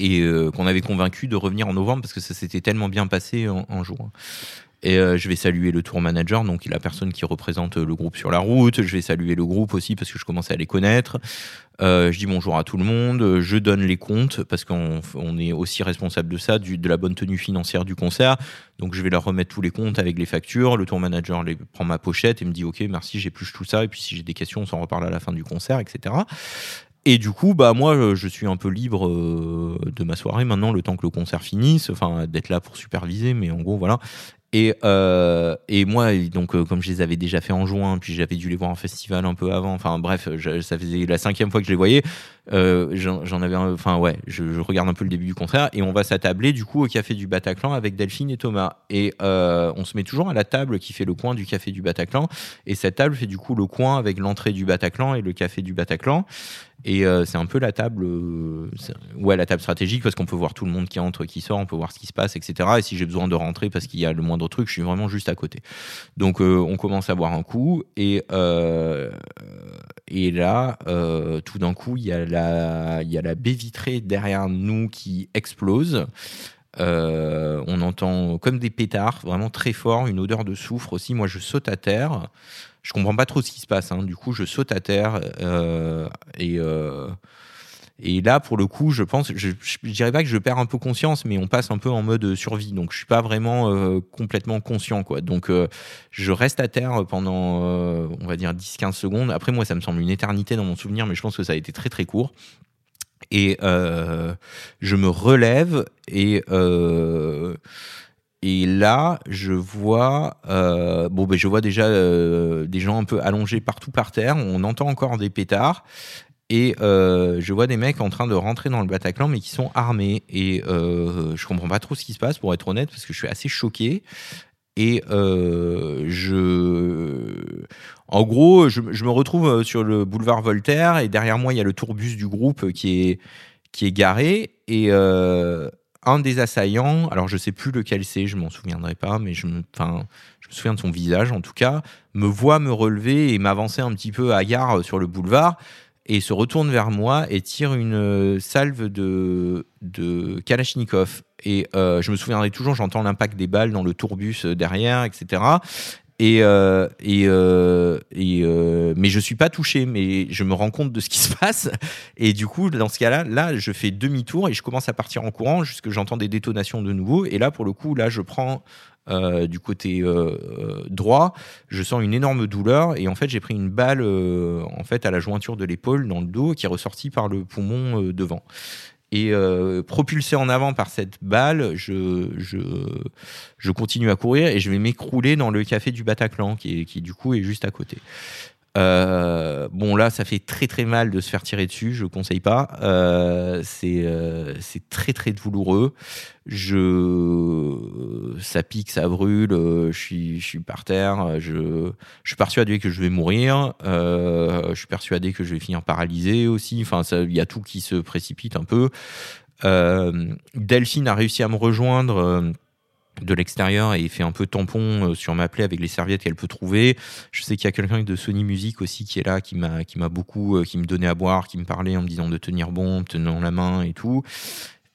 et euh, qu'on avait convaincu de revenir en novembre parce que ça s'était tellement bien passé en, en juin. Et euh, je vais saluer le tour manager, donc la personne qui représente le groupe sur la route. Je vais saluer le groupe aussi parce que je commençais à les connaître. Euh, je dis bonjour à tout le monde. Je donne les comptes parce qu'on on est aussi responsable de ça, de la bonne tenue financière du concert. Donc je vais leur remettre tous les comptes avec les factures. Le tour manager les, prend ma pochette et me dit ok merci j'épluche tout ça et puis si j'ai des questions on s'en reparle à la fin du concert etc. Et du coup, bah moi, euh, je suis un peu libre euh, de ma soirée maintenant, le temps que le concert finisse, enfin d'être là pour superviser, mais en gros voilà. Et, euh, et moi, donc comme je les avais déjà fait en juin, puis j'avais dû les voir en festival un peu avant. Enfin bref, ça faisait la cinquième fois que je les voyais. J'en avais, enfin ouais, je, je regarde un peu le début du concert et on va s'attabler du coup au café du Bataclan avec Delphine et Thomas. Et on se met toujours à la table qui fait le coin du café du Bataclan. Et cette table fait du coup le coin avec l'entrée du Bataclan et le café du Bataclan. Et euh, c'est un peu la table, euh, ouais, la table stratégique parce qu'on peut voir tout le monde qui entre, qui sort, on peut voir ce qui se passe, etc. Et si j'ai besoin de rentrer parce qu'il y a le moindre truc, je suis vraiment juste à côté. Donc euh, on commence à boire un coup et et là, tout d'un coup, il y a la il y a la baie vitrée derrière nous qui explose. On entend comme des pétards, vraiment très fort, une odeur de soufre aussi. Moi, je saute à terre. Je comprends pas trop ce qui se passe. hein. Du coup, je saute à terre euh, et euh, et là, pour le coup, je pense, je, je, dirais pas que je perds un peu conscience, mais on passe un peu en mode survie. Donc, je suis pas vraiment euh, complètement conscient, quoi. Donc, je reste à terre pendant, on va dire, 10-15 secondes. Après, moi, ça me semble une éternité dans mon souvenir, mais je pense que ça a été très, très court. Et je me relève et et là, je vois, euh, bon, ben, je vois déjà euh, des gens un peu allongés partout par terre. On entend encore des pétards. Et euh, je vois des mecs en train de rentrer dans le Bataclan, mais qui sont armés. Et euh, je comprends pas trop ce qui se passe, pour être honnête, parce que je suis assez choqué. Et euh, je. En gros, je, je me retrouve euh, sur le boulevard Voltaire et derrière moi, il y a le tourbus du groupe qui est, qui est garé. Et euh, un des assaillants, alors je sais plus lequel c'est, je m'en souviendrai pas, mais je me, je me souviens de son visage en tout cas, me voit me relever et m'avancer un petit peu à gare sur le boulevard et se retourne vers moi et tire une euh, salve de, de Kalachnikov. Et euh, je me souviendrai toujours, j'entends l'impact des balles dans le tourbus euh, derrière, etc. Et, euh, et, euh, et euh, mais je suis pas touché, mais je me rends compte de ce qui se passe. Et du coup, dans ce cas-là, là, je fais demi-tour et je commence à partir en courant jusqu'à j'entends des détonations de nouveau. Et là, pour le coup, là, je prends du côté droit, je sens une énorme douleur et en fait, j'ai pris une balle en fait à la jointure de l'épaule dans le dos qui est ressortie par le poumon devant. Et euh, propulsé en avant par cette balle, je, je, je continue à courir et je vais m'écrouler dans le café du Bataclan, qui, qui du coup est juste à côté. Euh, bon là, ça fait très très mal de se faire tirer dessus. Je conseille pas. Euh, c'est euh, c'est très très douloureux. Je ça pique, ça brûle. Je suis je suis par terre. Je je suis persuadé que je vais mourir. Je suis persuadé que je vais finir paralysé aussi. Enfin, il y a tout qui se précipite un peu. Delphine a réussi à me rejoindre. De l'extérieur et fait un peu tampon euh, sur ma plaie avec les serviettes qu'elle peut trouver. Je sais qu'il y a quelqu'un de Sony Music aussi qui est là, qui m'a qui m'a beaucoup, euh, qui me donnait à boire, qui me parlait en me disant de tenir bon, me tenant la main et tout.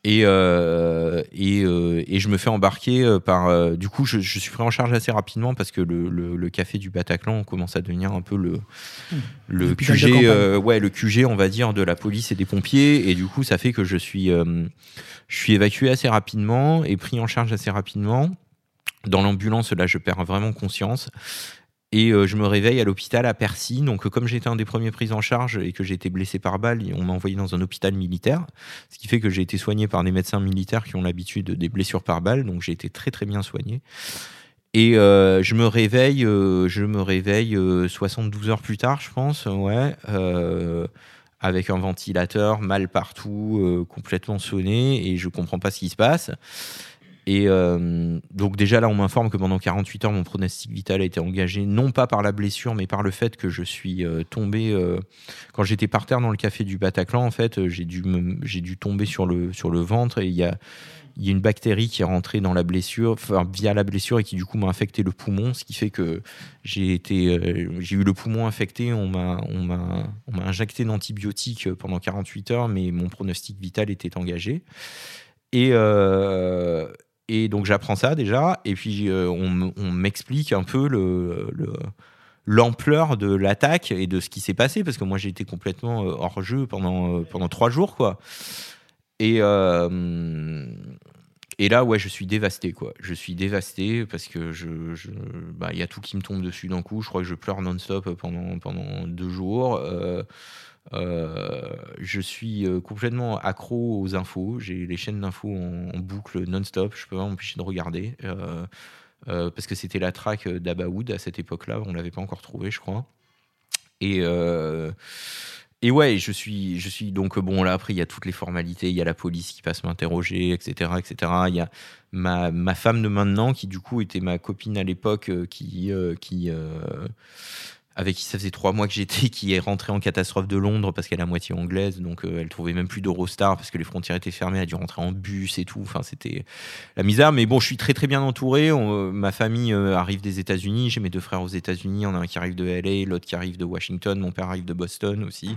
Et, euh, et, euh, et je me fais embarquer euh, par. euh, du coup, je, je suis pris en charge assez rapidement parce que le, le, le café du Bataclan commence à devenir un peu le, le L'hôpital de QG, ouais, le QG, on va dire, de la police et des pompiers. Et du coup, ça fait que je suis, je suis évacué assez rapidement et pris en charge assez rapidement. Dans l'ambulance, là, je perds vraiment conscience. Et euh, je me réveille à l'hôpital à Percy. Donc, euh, comme j'étais un des premiers pris en charge et que j'ai été blessé par balle, on m'a envoyé dans un hôpital militaire. Ce qui fait que j'ai été soigné par des médecins militaires qui ont l'habitude des blessures par balle. Donc, j'ai été très, très bien soigné. Et euh, je me réveille, je me réveille euh, 72 heures plus tard, je pense, ouais, avec un ventilateur, mal partout, complètement sonné, et je comprends pas ce qui se passe. Et euh, donc déjà là, on m'informe que pendant 48 heures, mon pronostic vital a été engagé, non pas par la blessure, mais par le fait que je suis euh, tombé euh, quand j'étais par terre dans le café du Bataclan. En fait, j'ai dû j'ai dû tomber sur le sur le ventre et il y a y a une bactérie qui est rentrée dans la blessure, enfin, via la blessure et qui du coup m'a infecté le poumon, ce qui fait que j'ai été, j'ai eu le poumon infecté. On m'a, on m'a, on m'a injecté d'antibiotiques pendant 48 heures, mais mon pronostic vital était engagé. Et et donc j'apprends ça déjà, et puis euh, on, m'explique un peu le, le- l'ampleur de l'attaque et de ce qui s'est passé, parce que moi j'ai été complètement euh, hors jeu pendant, euh, pendant trois jours, quoi. Et, et là, ouais, je suis dévasté, quoi. Je suis dévasté parce que je, je- bah, y a tout qui me tombe dessus d'un coup. Je crois que je pleure non-stop pendant, pendant deux jours. Je suis euh, complètement accro aux infos. J'ai les chaînes d'infos en, boucle non-stop. Je peux pas m'empêcher de regarder. Euh, euh, parce que c'était la track d'Abaoud à cette époque-là. On l'avait pas encore trouvé, je crois. Et, euh, ouais, je suis, donc bon là. Après, il y a toutes les formalités. Il y a la police qui passe m'interroger, etc., etc. Il y a ma, femme de maintenant qui du coup était ma copine à l'époque, euh, qui, euh, euh, avec qui ça faisait trois mois que j'étais, qui est rentrée en catastrophe de Londres parce qu'elle est à moitié anglaise, donc euh, elle trouvait même plus d'Eurostar parce que les frontières étaient fermées, elle a dû rentrer en bus et tout. Enfin, c'était la misère. Mais bon, je suis très très bien entouré. On- euh, ma famille euh, arrive des États-Unis. J'ai mes deux frères aux États-Unis. En a un qui arrive de LA, l'autre qui arrive de Washington. Mon père arrive de Boston aussi.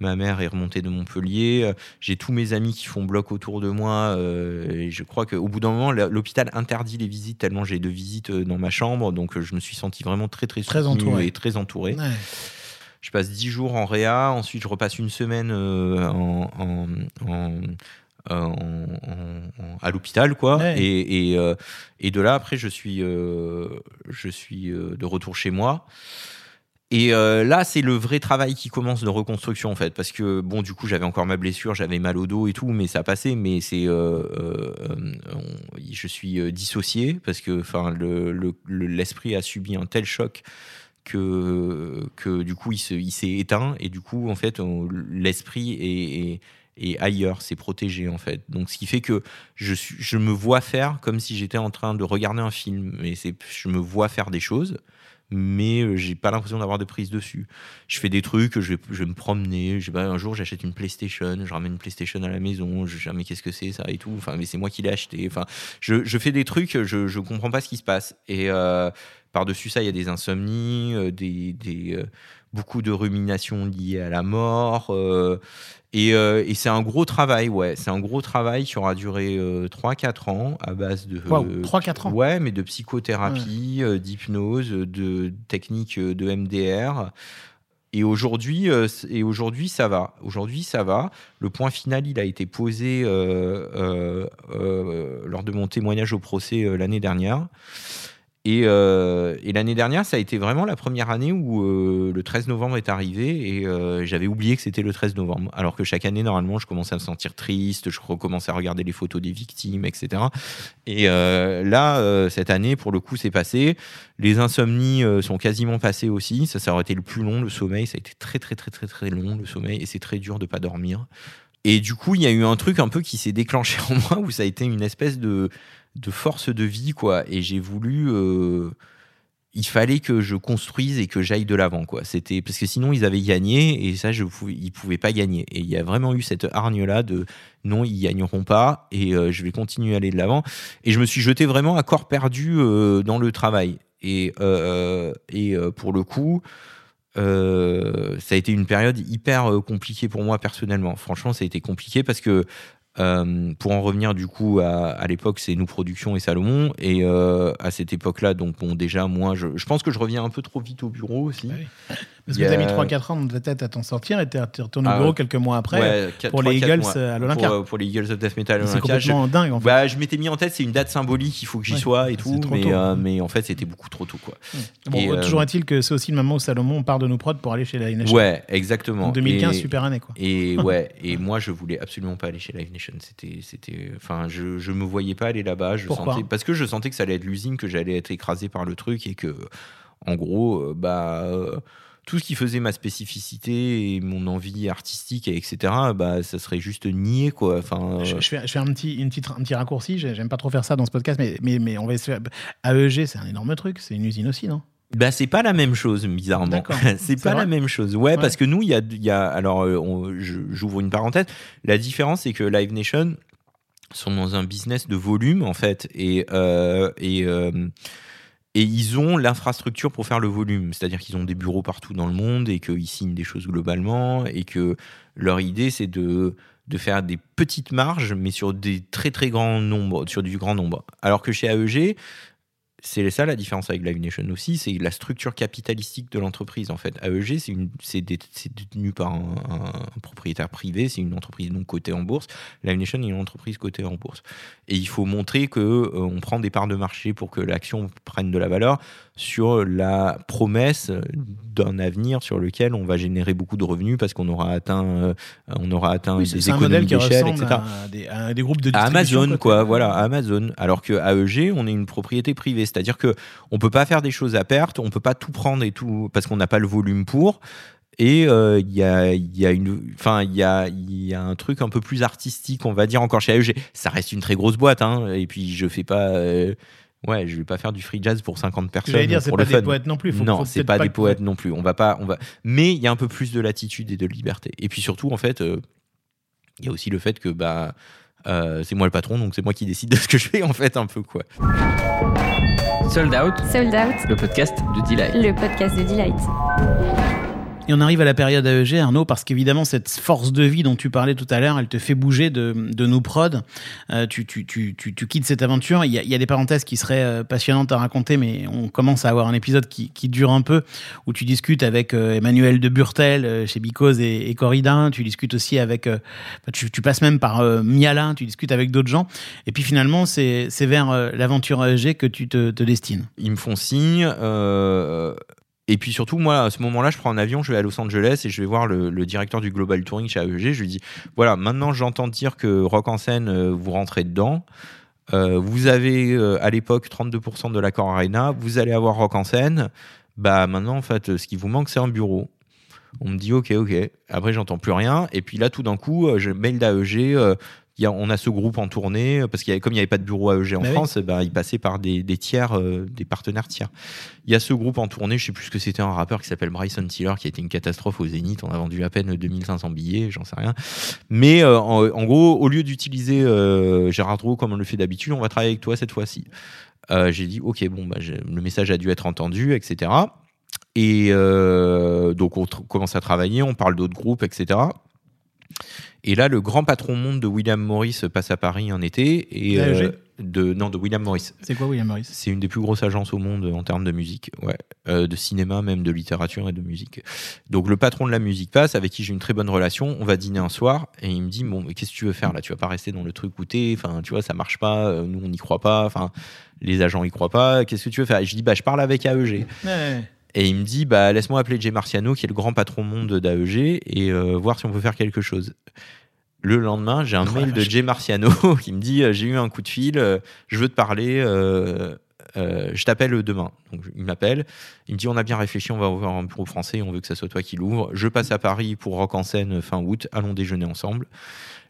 Ma mère est remontée de Montpellier. J'ai tous mes amis qui font bloc autour de moi. euh, et je crois qu'au bout d'un moment, l'hôpital interdit les visites tellement j'ai de visites dans ma chambre. Donc je me suis senti vraiment très très, Très entouré. et très entouré. Ouais. Je passe 10 jours en réa, ensuite je repasse une semaine euh, en, en- en- en- en- en- à l'hôpital, quoi. Ouais. Et, et, euh, et de là, après, je suis, euh, je suis de retour chez moi. Et là, c'est le vrai travail qui commence de reconstruction, en fait. Parce que, bon, du coup, j'avais encore ma blessure, j'avais mal au dos et tout, mais ça passait. Mais c'est. je suis dissocié parce que, le- le- l'esprit a subi un tel choc que, que du coup il se- il s'est éteint et du coup en fait l'esprit est, est- ailleurs, c'est protégé en fait. Donc ce qui fait que je, je me vois faire comme si j'étais en train de regarder un film, mais je me vois faire des choses, mais euh, j'ai pas l'impression d'avoir de prise dessus. Je fais des trucs, je vais, je me promener, je un jour j'achète une PlayStation, je ramène une PlayStation à la maison, je sais mais qu'est-ce que c'est ça et tout, enfin mais c'est moi qui l'ai acheté, enfin je, je, fais des trucs, je, je comprends pas ce qui se passe. Et euh, par-dessus ça il y a des insomnies, euh, des, des beaucoup de ruminations liées à la mort. Euh, et, euh, et c'est un gros travail, ouais. C'est un gros travail qui aura duré 3-4 ans à base de. Wow, 3-4 ans Ouais, mais de psychothérapie, euh, d'hypnose, de techniques de MDR. Et aujourd'hui, euh, et aujourd'hui, ça va. Aujourd'hui, ça va. Le point final, il a été posé euh, euh, euh, lors de mon témoignage au procès euh, l'année dernière. Et, euh, et l'année dernière, ça a été vraiment la première année où euh, le 13 novembre est arrivé et euh, j'avais oublié que c'était le 13 novembre. Alors que chaque année, normalement, je commençais à me sentir triste, je recommençais à regarder les photos des victimes, etc. Et là, cette année, pour le coup, c'est passé. Les insomnies sont quasiment passées aussi. Ça, ça aurait été le plus long, le sommeil. Ça a été très, très, très, très, très long, le sommeil. Et c'est très dur de pas dormir. Et du coup, il y a eu un truc un peu qui s'est déclenché en moi où ça a été une espèce de, de force de vie, quoi. Et j'ai voulu. euh, il fallait que je construise et que j'aille de l'avant, quoi. C'était parce que sinon ils avaient gagné et ça, je pouvais, ils pouvaient pas gagner. Et il y a vraiment eu cette hargne là de non, ils gagneront pas et euh, je vais continuer à aller de l'avant. Et je me suis jeté vraiment à corps perdu euh, dans le travail. Et et pour le coup. ça a été une période hyper compliquée pour moi personnellement. Franchement, ça a été compliqué parce que euh, pour en revenir du coup à, l'époque, c'est nous productions et Salomon. Et euh, à cette époque-là, donc bon, déjà moi, je, pense que je reviens un peu trop vite au bureau aussi. Ah oui. Parce que a- as mis 3-4 ans dans ta tête à t'en sortir et t'es retourné au Ah, bureau quelques mois après Ouais, pour les Eagles euh, à l'Olympia. Pour, euh, pour les Eagles of Death Metal à C'est l'Olympia. Je- complètement dingue en fait. Bah, je m'étais mis en tête, c'est une date symbolique, il faut que j'y Ouais, sois et c'est tout, trop mais, tôt. euh, mais en fait, c'était beaucoup trop tôt, quoi. Bon, et, euh, toujours est-il que c'est aussi le moment où Salomon on part de nos prods pour aller chez la Nation. Ouais, exactement. En 2015, Et- super année quoi. Et ouais, et moi je voulais absolument pas aller chez Live Nation. C'était, c'était, enfin, je, je me voyais pas aller là-bas. Je Pourquoi sentais, parce que je sentais que ça allait être l'usine, que j'allais être écrasé par le truc et que, en gros, bah, euh, tout ce qui faisait ma spécificité et mon envie artistique, et etc., bah, ça serait juste nié, quoi. Enfin, Je, euh, je fais, je fais un, petit, une petite, un petit raccourci, j'ai- j'aime pas trop faire ça dans ce podcast, mais, mais, mais on va essayer. AEG, c'est un énorme truc, c'est une usine aussi, non? Bah, c'est pas la même chose, bizarrement. C'est pas la même chose. Ouais, parce que nous, il y a, il y a alors, euh, j'ouvre une parenthèse. La différence, c'est que Live Nation sont dans un business de volume, en fait, et, euh, et, euh, et ils ont l'infrastructure pour faire le volume. C'est-à-dire qu'ils ont des bureaux partout dans le monde et qu'ils signent des choses globalement et que leur idée, c'est de de faire des petites marges, mais sur des très très grands nombres, sur du grand nombre. Alors que chez AEG, c'est ça la différence avec Live Nation aussi, c'est la structure capitalistique de l'entreprise en fait. AEG, c'est détenu par un, un propriétaire privé, c'est une entreprise non cotée en bourse. Live Nation est une entreprise cotée en bourse. Et il faut montrer que euh, on prend des parts de marché pour que l'action prenne de la valeur sur la promesse d'un avenir sur lequel on va générer beaucoup de revenus parce qu'on aura atteint, euh, on aura atteint Oui, des économies d'échelle, etc à des, à des groupes de à distribution. Amazon, quoi. quoi, voilà, à Amazon. Alors que AEG, on est une propriété privée, c'est-à-dire que on peut pas faire des choses à perte, on peut pas tout prendre et tout parce qu'on n'a pas le volume pour. Et euh, il y, a, y a une, enfin il y a, y a un truc un peu plus artistique, on va dire encore chez AEG. Ça reste une très grosse boîte, hein. Et puis je fais pas, euh, ouais, je vais pas faire du free jazz pour 50 personnes. J'allais dire, c'est pour pas le des fun. poètes non plus. Faut, non, c'est pas, des poètes non plus. On va pas, on va. Mais il y a un peu plus de latitude et de liberté. Et puis surtout, en fait, euh, il y a aussi le fait que bah euh, c'est moi le patron, donc c'est moi qui décide de ce que je fais en fait un peu quoi. Sold Out, Sold Out, le podcast de Delight. le podcast de Delight. Et on arrive à la période AEG, Arnaud, parce qu'évidemment, cette force de vie dont tu parlais tout à l'heure, elle te fait bouger de, de nos prods. Euh, tu, tu, tu, tu, quittes cette aventure. Il y, a, il y a des parenthèses qui seraient euh, passionnantes à raconter, mais on commence à avoir un épisode qui, qui dure un peu, où tu discutes avec euh, Emmanuel de Burtel euh, chez Bicose et, et. Tu discutes aussi avec. enfin, tu, passes même par euh, Miala, tu discutes avec d'autres gens. Et puis finalement, c'est vers l'aventure AEG que tu te, te destines. Ils me font signe. euh, et puis surtout, moi, à ce moment-là, je prends un avion, je vais à Los Angeles et je vais voir le, directeur du Global Touring chez AEG. Je lui dis voilà, maintenant j'entends dire que Rock en scène, euh, vous rentrez dedans. Euh, vous avez euh, à l'époque 32% de l'accord Arena. Vous allez avoir Rock en scène. Bah maintenant, en fait, ce qui vous manque, c'est un bureau. On me dit ok, ok. Après, j'entends plus rien. Et puis là, tout d'un coup, je mail d'AEG. Il y a- on a ce groupe en tournée euh, parce qu'il comme il n'y avait pas de bureau AEG en Bah oui. France, eh ben, il passait par des, des tiers, euh, des partenaires tiers. Il y a ce groupe en tournée, je sais plus ce que c'était, un rappeur qui s'appelle Bryson Tiller qui a été une catastrophe au Zénith. On a vendu à peine 2500 billets, j'en sais rien. Mais euh, en, en gros, au lieu d'utiliser euh, Gérard Drouot comme on le fait d'habitude, on va travailler avec toi cette fois-ci. J'ai dit ok, bon, bah, le message a dû être entendu, etc. Et euh, donc on commence à travailler, on parle d'autres groupes, etc. Et là, le grand patron monde de William Morris passe à Paris un été. Et, D'AEG? euh, de, non, de William Morris. C'est quoi William Morris? C'est une des plus grosses agences au monde en termes de musique, ouais. Euh, de cinéma, même de littérature et de musique. Donc le patron de la musique passe, avec qui j'ai une très bonne relation. On va dîner un soir et il me dit bon, mais qu'est-ce que tu veux faire là? Tu vas pas rester dans le truc où t'es? Enfin, tu vois, ça marche pas. euh, Nous, on n'y croit pas. Enfin, les agents y croient pas. Qu'est-ce que tu veux faire? Et je dis bah je parle avec AEG. Ouais. Et il me dit bah laisse-moi appeler Jay Marciano, qui est le grand patron monde d'AEG, et euh, voir si on peut faire quelque chose. Le lendemain, j'ai un mail de. Jay Marciano qui me dit euh, j'ai eu un coup de fil, euh, je veux te parler, euh, je t'appelle demain. Donc il m'appelle, il me dit on a bien réfléchi, on va ouvrir un bureau français, on veut que ça soit toi qui l'ouvre. Je passe à Paris pour Rock en scène fin août, allons déjeuner ensemble.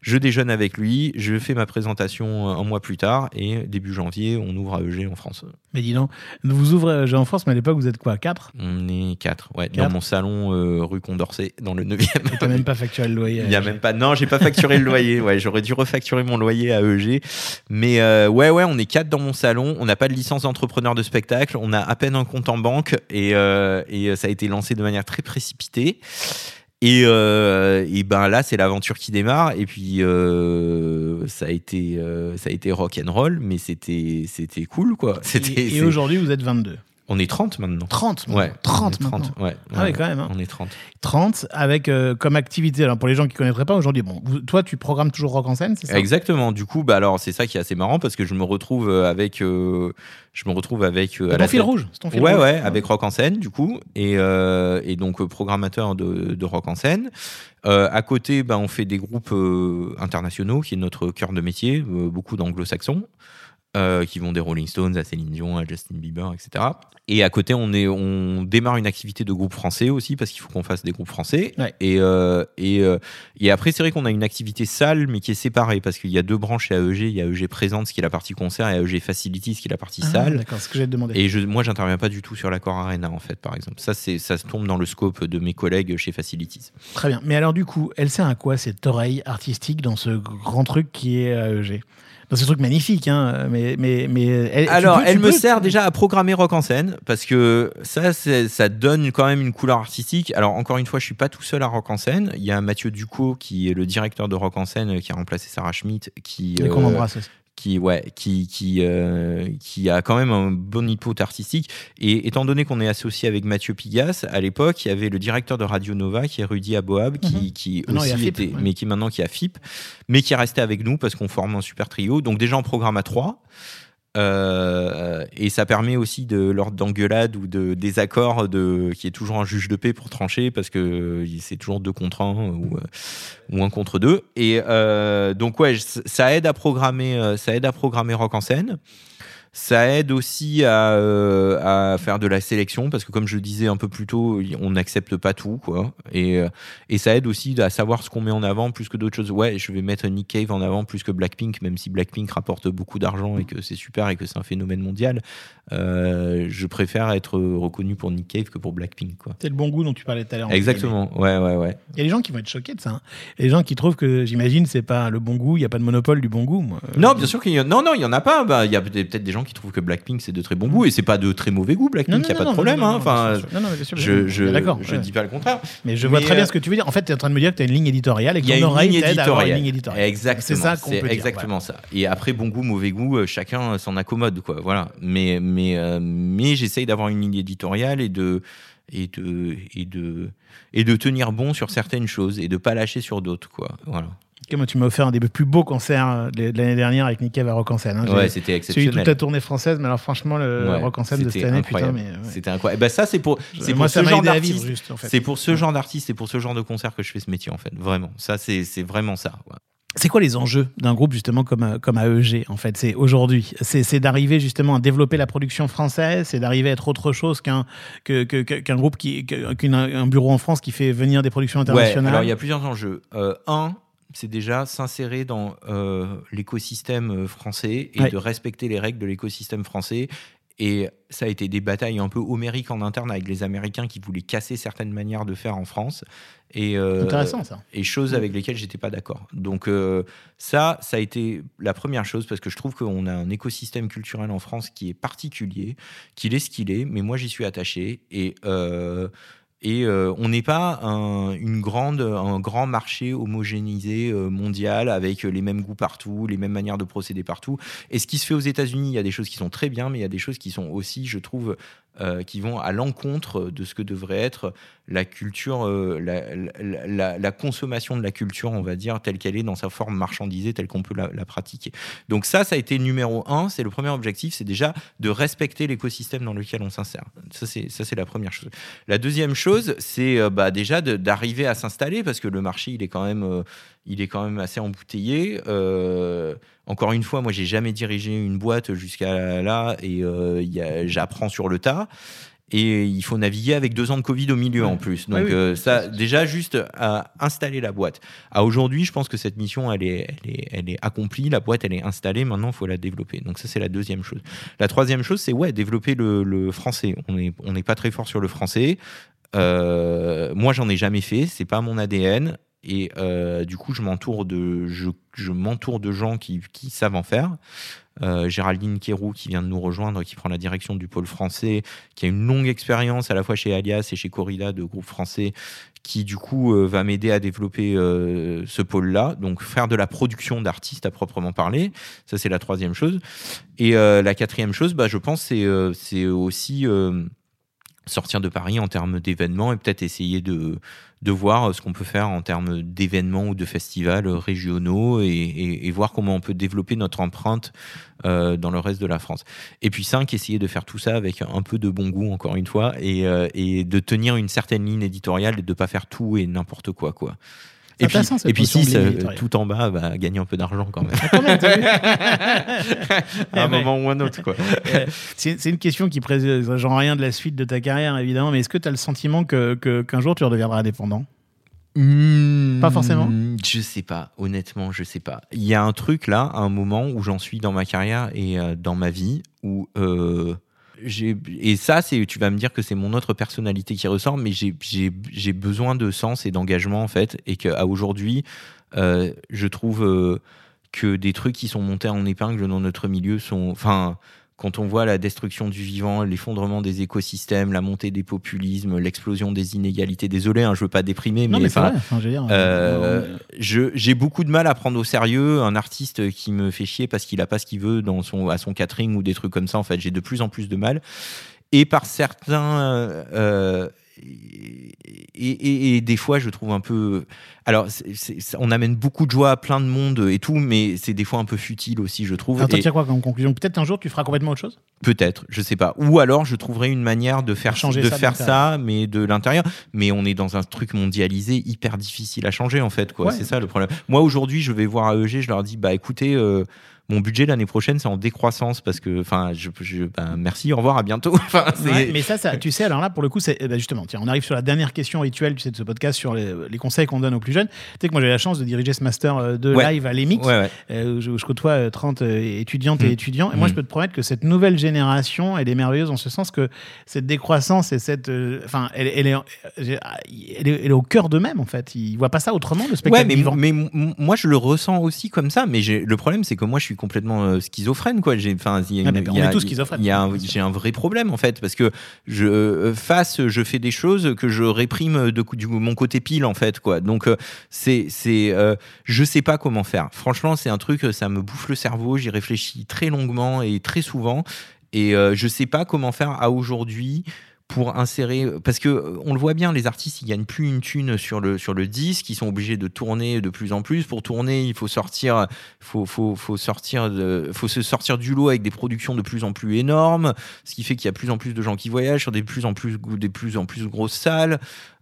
Je déjeune avec lui, je fais ma présentation un mois plus tard et début janvier, on ouvre AEG en France. Mais dis donc, vous ouvrez J'ai en France, mais à l'époque, vous êtes quoi 4 On est quatre, ouais, Quatre. dans mon salon euh, rue Condorcet, dans le 9e. Et t'as même pas facturé le loyer. Il y a même pas. Non, j'ai pas facturé le loyer. Ouais, j'aurais dû refacturer mon loyer à EG. Mais euh, ouais, ouais, on est quatre dans mon salon. On n'a pas de licence d'entrepreneur de spectacle. On a à peine un compte en banque et, euh, et ça a été lancé de manière très précipitée. Et, euh, et ben là, c'est l'aventure qui démarre. Et puis euh, ça a été euh, ça a été rock and roll, mais c'était c'était cool quoi. C'était. Et, aujourd'hui, vous êtes 22. On est 30 maintenant. 30 maintenant. Ouais, 30 on est maintenant. ouais, Ah ouais, quand même, hein. On est 30. 30 avec euh, comme activité. Alors pour les gens qui connaîtraient pas aujourd'hui, bon, vous- toi tu programmes toujours rock en scène, c'est ça? Exactement. Du coup, bah alors c'est ça qui est assez marrant parce que je me retrouve euh, avec, euh, je me retrouve avec euh, à ton la fil tête- rouge. C'est ton fil Ouais, rouge. ouais, avec Rock en scène, du coup, et, euh, et donc programmateur de, de Rock en scène. Euh, à côté, bah, on fait des groupes euh, internationaux, qui est notre cœur de métier, euh, beaucoup d'anglo-saxons, euh, qui vont des Rolling Stones à Céline Dion, à Justin Bieber, etc. Et à côté, on, est, on démarre une activité de groupe français aussi, parce qu'il faut qu'on fasse des groupes français. Ouais. Et, euh, et, euh, et après, c'est vrai qu'on a une activité salle, mais qui est séparée, parce qu'il y a deux branches chez AEG. Il y a AEG Présente, qui est la partie concert, et AEG Facilities, qui est la partie Ah, salle. D'accord, ce que j'ai demandé. Et je, moi, j'interviens pas du tout sur l'accord Arena, en fait, par exemple. Ça, ça se tombe dans le scope de mes collègues chez Facilities. Très bien. Mais alors du coup, elle sert à quoi cette oreille artistique dans ce grand truc qui est AEG Dans ce truc magnifique, hein, mais, mais, mais elle, tu Alors, peux- tu elle me sert déjà à programmer rock en scène, parce que ça, c'est- ça donne quand même une couleur artistique. Alors, encore une fois, je suis pas tout seul à rock en scène. Il y a Mathieu Ducot, qui est le directeur de rock en scène, qui a remplacé Sarah Schmidt, qui, Et qu'on euh, embrasse aussi. Qui ouais qui qui euh, qui a quand même un bon input artistique et étant donné qu'on est associé avec Mathieu Pigas à l'époque il y avait le directeur de Radio Nova qui est Rudy Aboab qui, Mhm. qui Maintenant, il y a aussi FIP, était ouais. mais qui maintenant qui à FIP mais qui est resté avec nous parce qu'on forme un super trio donc déjà en programme à trois euh, et ça permet aussi de l'ordre d'engueulade ou de désaccord de qui est toujours un juge de paix pour trancher parce que c'est toujours deux contre un ou, euh, un contre deux. Et euh, donc ouais ça aide à programmer euh, ça aide à programmer rock en scène ça aide aussi à, euh, à faire de la sélection parce que comme je le disais un peu plus tôt, on n'accepte pas tout quoi. Et, euh, et ça aide aussi à savoir ce qu'on met en avant plus que d'autres choses. Ouais, je vais mettre Nick Cave en avant plus que Blackpink, même si Blackpink rapporte beaucoup d'argent et que c'est super et que c'est un phénomène mondial. Euh, je préfère être reconnu pour Nick Cave que pour Blackpink quoi. C'est le bon goût dont tu parlais tout à l'heure. Exactement. Ouais, ouais, ouais. Il y a des gens qui vont être choqués de ça. hein. Il y a des gens qui trouvent que, j'imagine, c'est pas le bon goût, il n'y a pas de monopole du bon goût. moi. Non, bien sûr qu'il y en non, non, il y en a pas. Bah, il y a peut-être des gens qui trouvent que Blackpink c'est de très bon goût et c'est pas de très mauvais goût. Blackpink, il y a pas de problème. hein. Enfin, non, bien sûr, je, je, je ouais. dis pas le contraire. Mais je vois très bien euh, ce que tu veux dire. En fait, tu es en train de me dire que tu as une ligne éditoriale et que Il y a ton une oreille ligne t'aide à avoir une éditoriale. ligne éditoriale. Exactement. C'est ça qu'on peut dire. exactement ça. Et après, bon goût, mauvais goût, euh, chacun s'en accommode, quoi. Voilà. Mais, mais, euh, mais j'essaye d'avoir une ligne éditoriale et de, et de, et de, et de tenir bon sur certaines choses et de pas lâcher sur d'autres, quoi. Voilà. Moi, tu m'as offert un des plus beaux concerts euh, de l'année dernière avec Nick Cave à Rock en scène. hein. J'ai Ouais, c'était exceptionnel. toute la tournée française, mais alors franchement, le Ouais, Rock en scène de cette année, incroyable. putain, mais. ouais. C'était incroyable. Bah, ça, c'est pour, c'est Moi, pour ça ce genre d'artiste. juste, en fait. C'est pour ce genre d'artiste et pour ce genre de concert que je fais ce métier, en fait. Vraiment. Ça, c'est c'est vraiment ça. ouais. C'est quoi les enjeux d'un groupe justement comme, euh, comme AEG en fait? C'est aujourd'hui, c'est d'arriver justement à développer la production française, c'est d'arriver à être autre chose qu'un qu'un groupe qui qu'un bureau en France qui fait venir des productions internationales. alors il y a plusieurs enjeux. Euh, un, c'est déjà s'insérer dans euh, l'écosystème français et de respecter les règles de l'écosystème français et ça a été des batailles un peu homériques en interne avec les Américains qui voulaient casser certaines manières de faire en France. Et, euh, Intéressant ça. Et choses avec lesquelles j'étais pas d'accord. Donc euh, ça, ça a été la première chose parce que je trouve qu'on a un écosystème culturel en France qui est particulier, qu'il est ce qu'il est, mais moi j'y suis attaché. Et euh, et euh, on n'est pas un, une grande, un grand marché homogénéisé euh, mondial avec les mêmes goûts partout, les mêmes manières de procéder partout. Et ce qui se fait aux États-Unis, il y a des choses qui sont très bien, mais il y a des choses qui sont aussi, je trouve, euh, qui vont à l'encontre de ce que devrait être la culture, euh, la, consommation de la culture, on va dire, telle qu'elle est dans sa forme marchandisée, telle qu'on peut la, pratiquer. Donc ça, ça a été numéro un. C'est le premier objectif, c'est déjà de respecter l'écosystème dans lequel on s'insère. Ça, c'est la première chose. La deuxième chose, c'est euh, bah, déjà d'arriver à s'installer parce que le marché, il est quand même, il est quand même assez embouteillé. Encore une fois, moi, j'ai jamais dirigé une boîte jusqu'à là et euh, j'apprends sur le tas. Et il faut naviguer avec deux ans de Covid au milieu en plus. Donc euh, ça, déjà juste à installer la boîte. À aujourd'hui, je pense que cette mission, elle est, elle est, elle est accomplie. La boîte, elle est installée. Maintenant, il faut la développer. Donc ça, c'est la deuxième chose. La troisième chose, c'est ouais, développer le, français. On n'est on n'est pas très fort sur le français. Euh, moi, j'en ai jamais fait. C'est pas mon ADN. Et euh, du coup, je m'entoure de, je, m'entoure de gens qui, qui, savent en faire. Euh, Géraldine Kérou, qui vient de nous rejoindre, qui prend la direction du pôle français, qui a une longue expérience à la fois chez Alias et chez Corrida de groupe français, qui du coup euh, va m'aider à développer ce pôle-là. Donc faire de la production d'artistes à proprement parler, ça c'est la troisième chose. Et la quatrième chose, bah, je pense, c'est, c'est aussi sortir de Paris en termes d'événements et peut-être essayer de, voir ce qu'on peut faire en termes d'événements ou de festivals régionaux et, voir comment on peut développer notre empreinte euh, dans le reste de la France. Et puis cinq, essayer de faire tout ça avec un peu de bon goût, encore une fois, et, euh, de tenir une certaine ligne éditoriale et de ne pas faire tout et n'importe quoi. quoi. Et puis, et puis si tout en bas va gagner un peu d'argent quand même. à un moment ou un autre. quoi. C'est une question qui présente rien de la suite de ta carrière, évidemment, mais est-ce que tu as le sentiment qu'un que, qu'un jour tu redeviendras indépendant? Hmm, pas forcément Je sais pas, honnêtement, je sais pas. Il y a un truc là, un moment où j'en suis dans ma carrière et euh, dans ma vie, où euh, et ça, c'est, tu vas me dire que c'est mon autre personnalité qui ressort, mais j'ai besoin de sens et d'engagement en fait, et qu'à aujourd'hui, euh, je trouve euh, que des trucs qui sont montés en épingle dans notre milieu sont, enfin, quand on voit la destruction du vivant, l'effondrement des écosystèmes, la montée des populismes, l'explosion des inégalités. Désolé, hein, je veux pas déprimer, mais, mais vrai, euh, j'ai beaucoup de mal à prendre au sérieux un artiste qui me fait chier parce qu'il a pas ce qu'il veut dans son à son catering ou des trucs comme ça. En fait, j'ai de plus en plus de mal. Et par certains euh, et, des fois, je trouve un peu. Alors, on amène beaucoup de joie à plein de monde et tout, mais c'est des fois un peu futile aussi, je trouve. Attends, tu quoi comme conclusion Peut-être un jour, tu feras complètement autre chose? Peut-être, je sais pas. Ou alors, je trouverai une manière de faire, changer de ça, faire ça, mais de l'intérieur. Mais on est dans un truc mondialisé hyper difficile à changer, en fait. quoi. C'est ça le problème. Moi, aujourd'hui, je vais voir AEG, je leur dis bah écoutez. Euh, mon budget l'année prochaine, c'est en décroissance parce que, enfin, je, ben, merci, au revoir, à bientôt. enfin, mais ça, ça, tu sais, alors là, pour le coup, c'est eh ben, justement, tiens, on arrive sur la dernière question rituelle tu sais, de ce podcast sur les, conseils qu'on donne aux plus jeunes. Tu sais que moi, j'ai la chance de diriger ce master euh, de live à l'EMIC, euh, où je, côtoie 30 euh, étudiantes et mm. étudiants. Et moi, je mm. peux te promettre que cette nouvelle génération, elle est merveilleuse en ce sens que cette décroissance et cette, enfin, elle, elle, est, elle, est, au cœur d'eux-mêmes, en fait. Ils voient pas ça autrement, le spectacle mais, mais moi, je le ressens aussi comme ça. Mais le problème, c'est que moi, je suis complètement euh, schizophrène quoi. J'ai enfin il y a, j'ai un vrai problème en fait parce que je euh, face je fais des choses que je réprime de, du mon côté pile en fait quoi. Donc euh, c'est c'est je sais pas comment faire. Franchement c'est un truc ça me bouffe le cerveau j'y réfléchis très longuement et très souvent. Et je sais pas comment faire à aujourd'hui pour insérer parce que euh, on le voit bien les artistes ils gagnent plus une thune sur le sur le disque ils sont obligés de tourner de plus en plus. Pour tourner il faut sortir faut faut faut sortir de, faut se sortir du lot avec des productions de plus en plus énormes ce qui fait qu'il y a plus en plus de gens qui voyagent sur des plus en plus des plus en plus grosses salles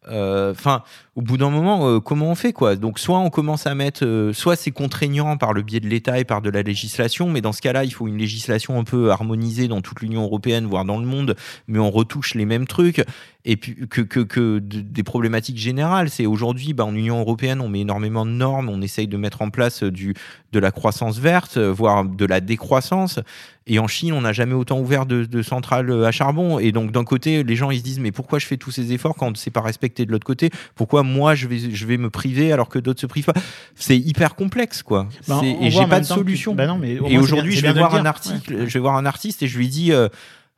Enfin, au bout d'un moment, euh, comment on fait quoi? Donc, soit on commence à mettre, euh, soit c'est contraignant par le biais de l'État et par de la législation, mais dans ce cas-là, il faut une législation un peu harmonisée dans toute l'Union européenne, voire dans le monde, mais on retouche les mêmes trucs et puis que, que, que des problématiques générales. C'est aujourd'hui, bah, en Union européenne, on met énormément de normes, on essaye de mettre en place du, de la croissance verte, voire de la décroissance. Et en Chine, on n'a jamais autant ouvert de, de, centrales à charbon. Et donc, d'un côté, les gens, ils se disent, mais pourquoi je fais tous ces efforts quand c'est pas respecté de l'autre côté? Pourquoi moi, je vais, je vais me priver alors que d'autres se privent pas? C'est hyper complexe, quoi. Bah, et j'ai pas de solution. Bah non, mais et aujourd'hui, je vais voir un article, je vais voir un artiste et je lui dis, euh,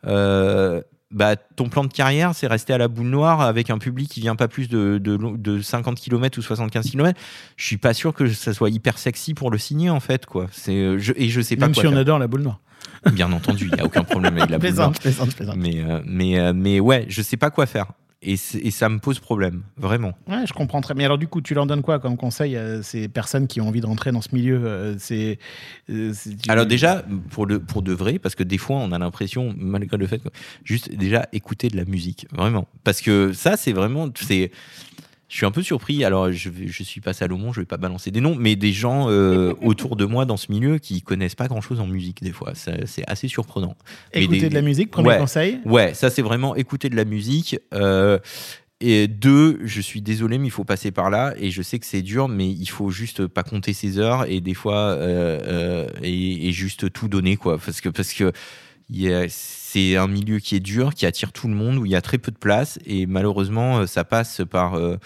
euh, bah, ton plan de carrière, c'est rester à la boule noire avec un public qui vient pas plus de, de, de 50 km ou 75 km. Je suis pas sûr que ça soit hyper sexy pour le signer, en fait, quoi. C'est, euh, je, et je sais pas Même quoi si on adore la boule noire. Bien entendu, il n'y a aucun problème avec la boule noire. Plaisante, plaisante, plaisante. Mais, euh, mais, euh, mais ouais, je sais pas quoi faire. Et, ça me pose problème, vraiment. Ouais, je comprends très bien. Alors, du coup, tu leur donnes quoi comme conseil à ces personnes qui ont envie de rentrer dans ce milieu euh, C'est. euh, Alors déjà, pour, le, pour de vrai, parce que des fois, on a l'impression, malgré le fait que... Juste, déjà, écouter de la musique, vraiment. Parce que ça, c'est vraiment... c'est je suis un peu surpris. Alors, je, je suis pas Salomon, je vais pas balancer des noms, mais des gens euh, autour de moi dans ce milieu qui connaissent pas grand-chose en musique, des fois. C'est assez surprenant. Écouter des- de la musique, premier Ouais. conseil. Ouais, ça c'est vraiment écouter de la musique. Euh, et deux, je suis désolé, mais il faut passer par là. Et je sais que c'est dur, mais il faut juste pas compter ses heures et des fois euh, et, et juste tout donner quoi, parce que parce que c'est un milieu qui est dur, qui attire tout le monde, où il y a très peu de place et malheureusement euh, ça passe par euh,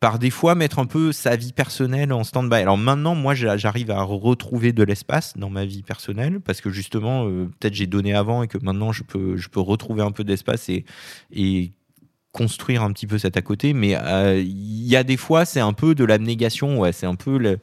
par des fois mettre un peu sa vie personnelle en stand-by. Alors maintenant, moi, j'a- j'arrive à retrouver de l'espace dans ma vie personnelle parce que justement, euh, peut-être j'ai donné avant et que maintenant je peux, je peux retrouver un peu d'espace et, et construire un petit peu cet à côté. Mais il y a des fois, c'est un peu de l'abnégation. Ouais, c'est un peu le-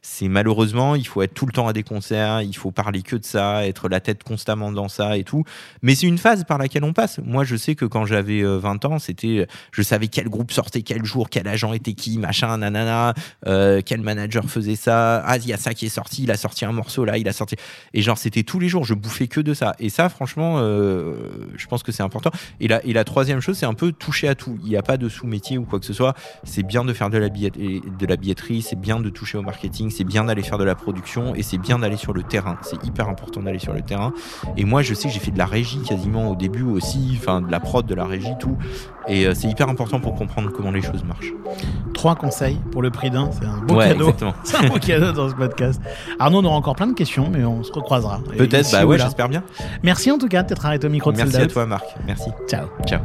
c'est malheureusement, il faut être tout le temps à des concerts, il faut parler que de ça, être la tête constamment dans ça et tout. Mais c'est une phase par laquelle on passe. Moi, je sais que quand j'avais euh, 20 ans, c'était, je savais quel groupe sortait quel jour, quel agent était qui, machin, nanana, euh, quel manager faisait ça. Ah, il y a ça qui est sorti, il a sorti un morceau là, il a sorti. Et genre, c'était tous les jours, je bouffais que de ça. Et ça, franchement, euh, je pense que c'est important. Et la, et la troisième chose, c'est un peu toucher à tout. Il n'y a pas de sous-métier ou quoi que ce soit. C'est bien de faire de la, de la billetterie, c'est bien de toucher au marketing, c'est bien d'aller faire de la production et c'est bien d'aller sur le terrain. C'est hyper important d'aller sur le terrain. Et moi, je sais que j'ai fait de la régie quasiment au début aussi, enfin de la prod, de la régie, tout. Et euh, c'est hyper important pour comprendre comment les choses marchent. Trois conseils pour le prix d'un. C'est un beau ouais, cadeau. C'est un beau cadeau dans ce podcast. Arnaud, on aura encore plein de questions, mais on se recroisera. Peut-être, bah ou ouais, j'espère bien. Merci en tout cas d'être arrêté au micro de Merci à toi, Marc. Merci. Ciao. Ciao.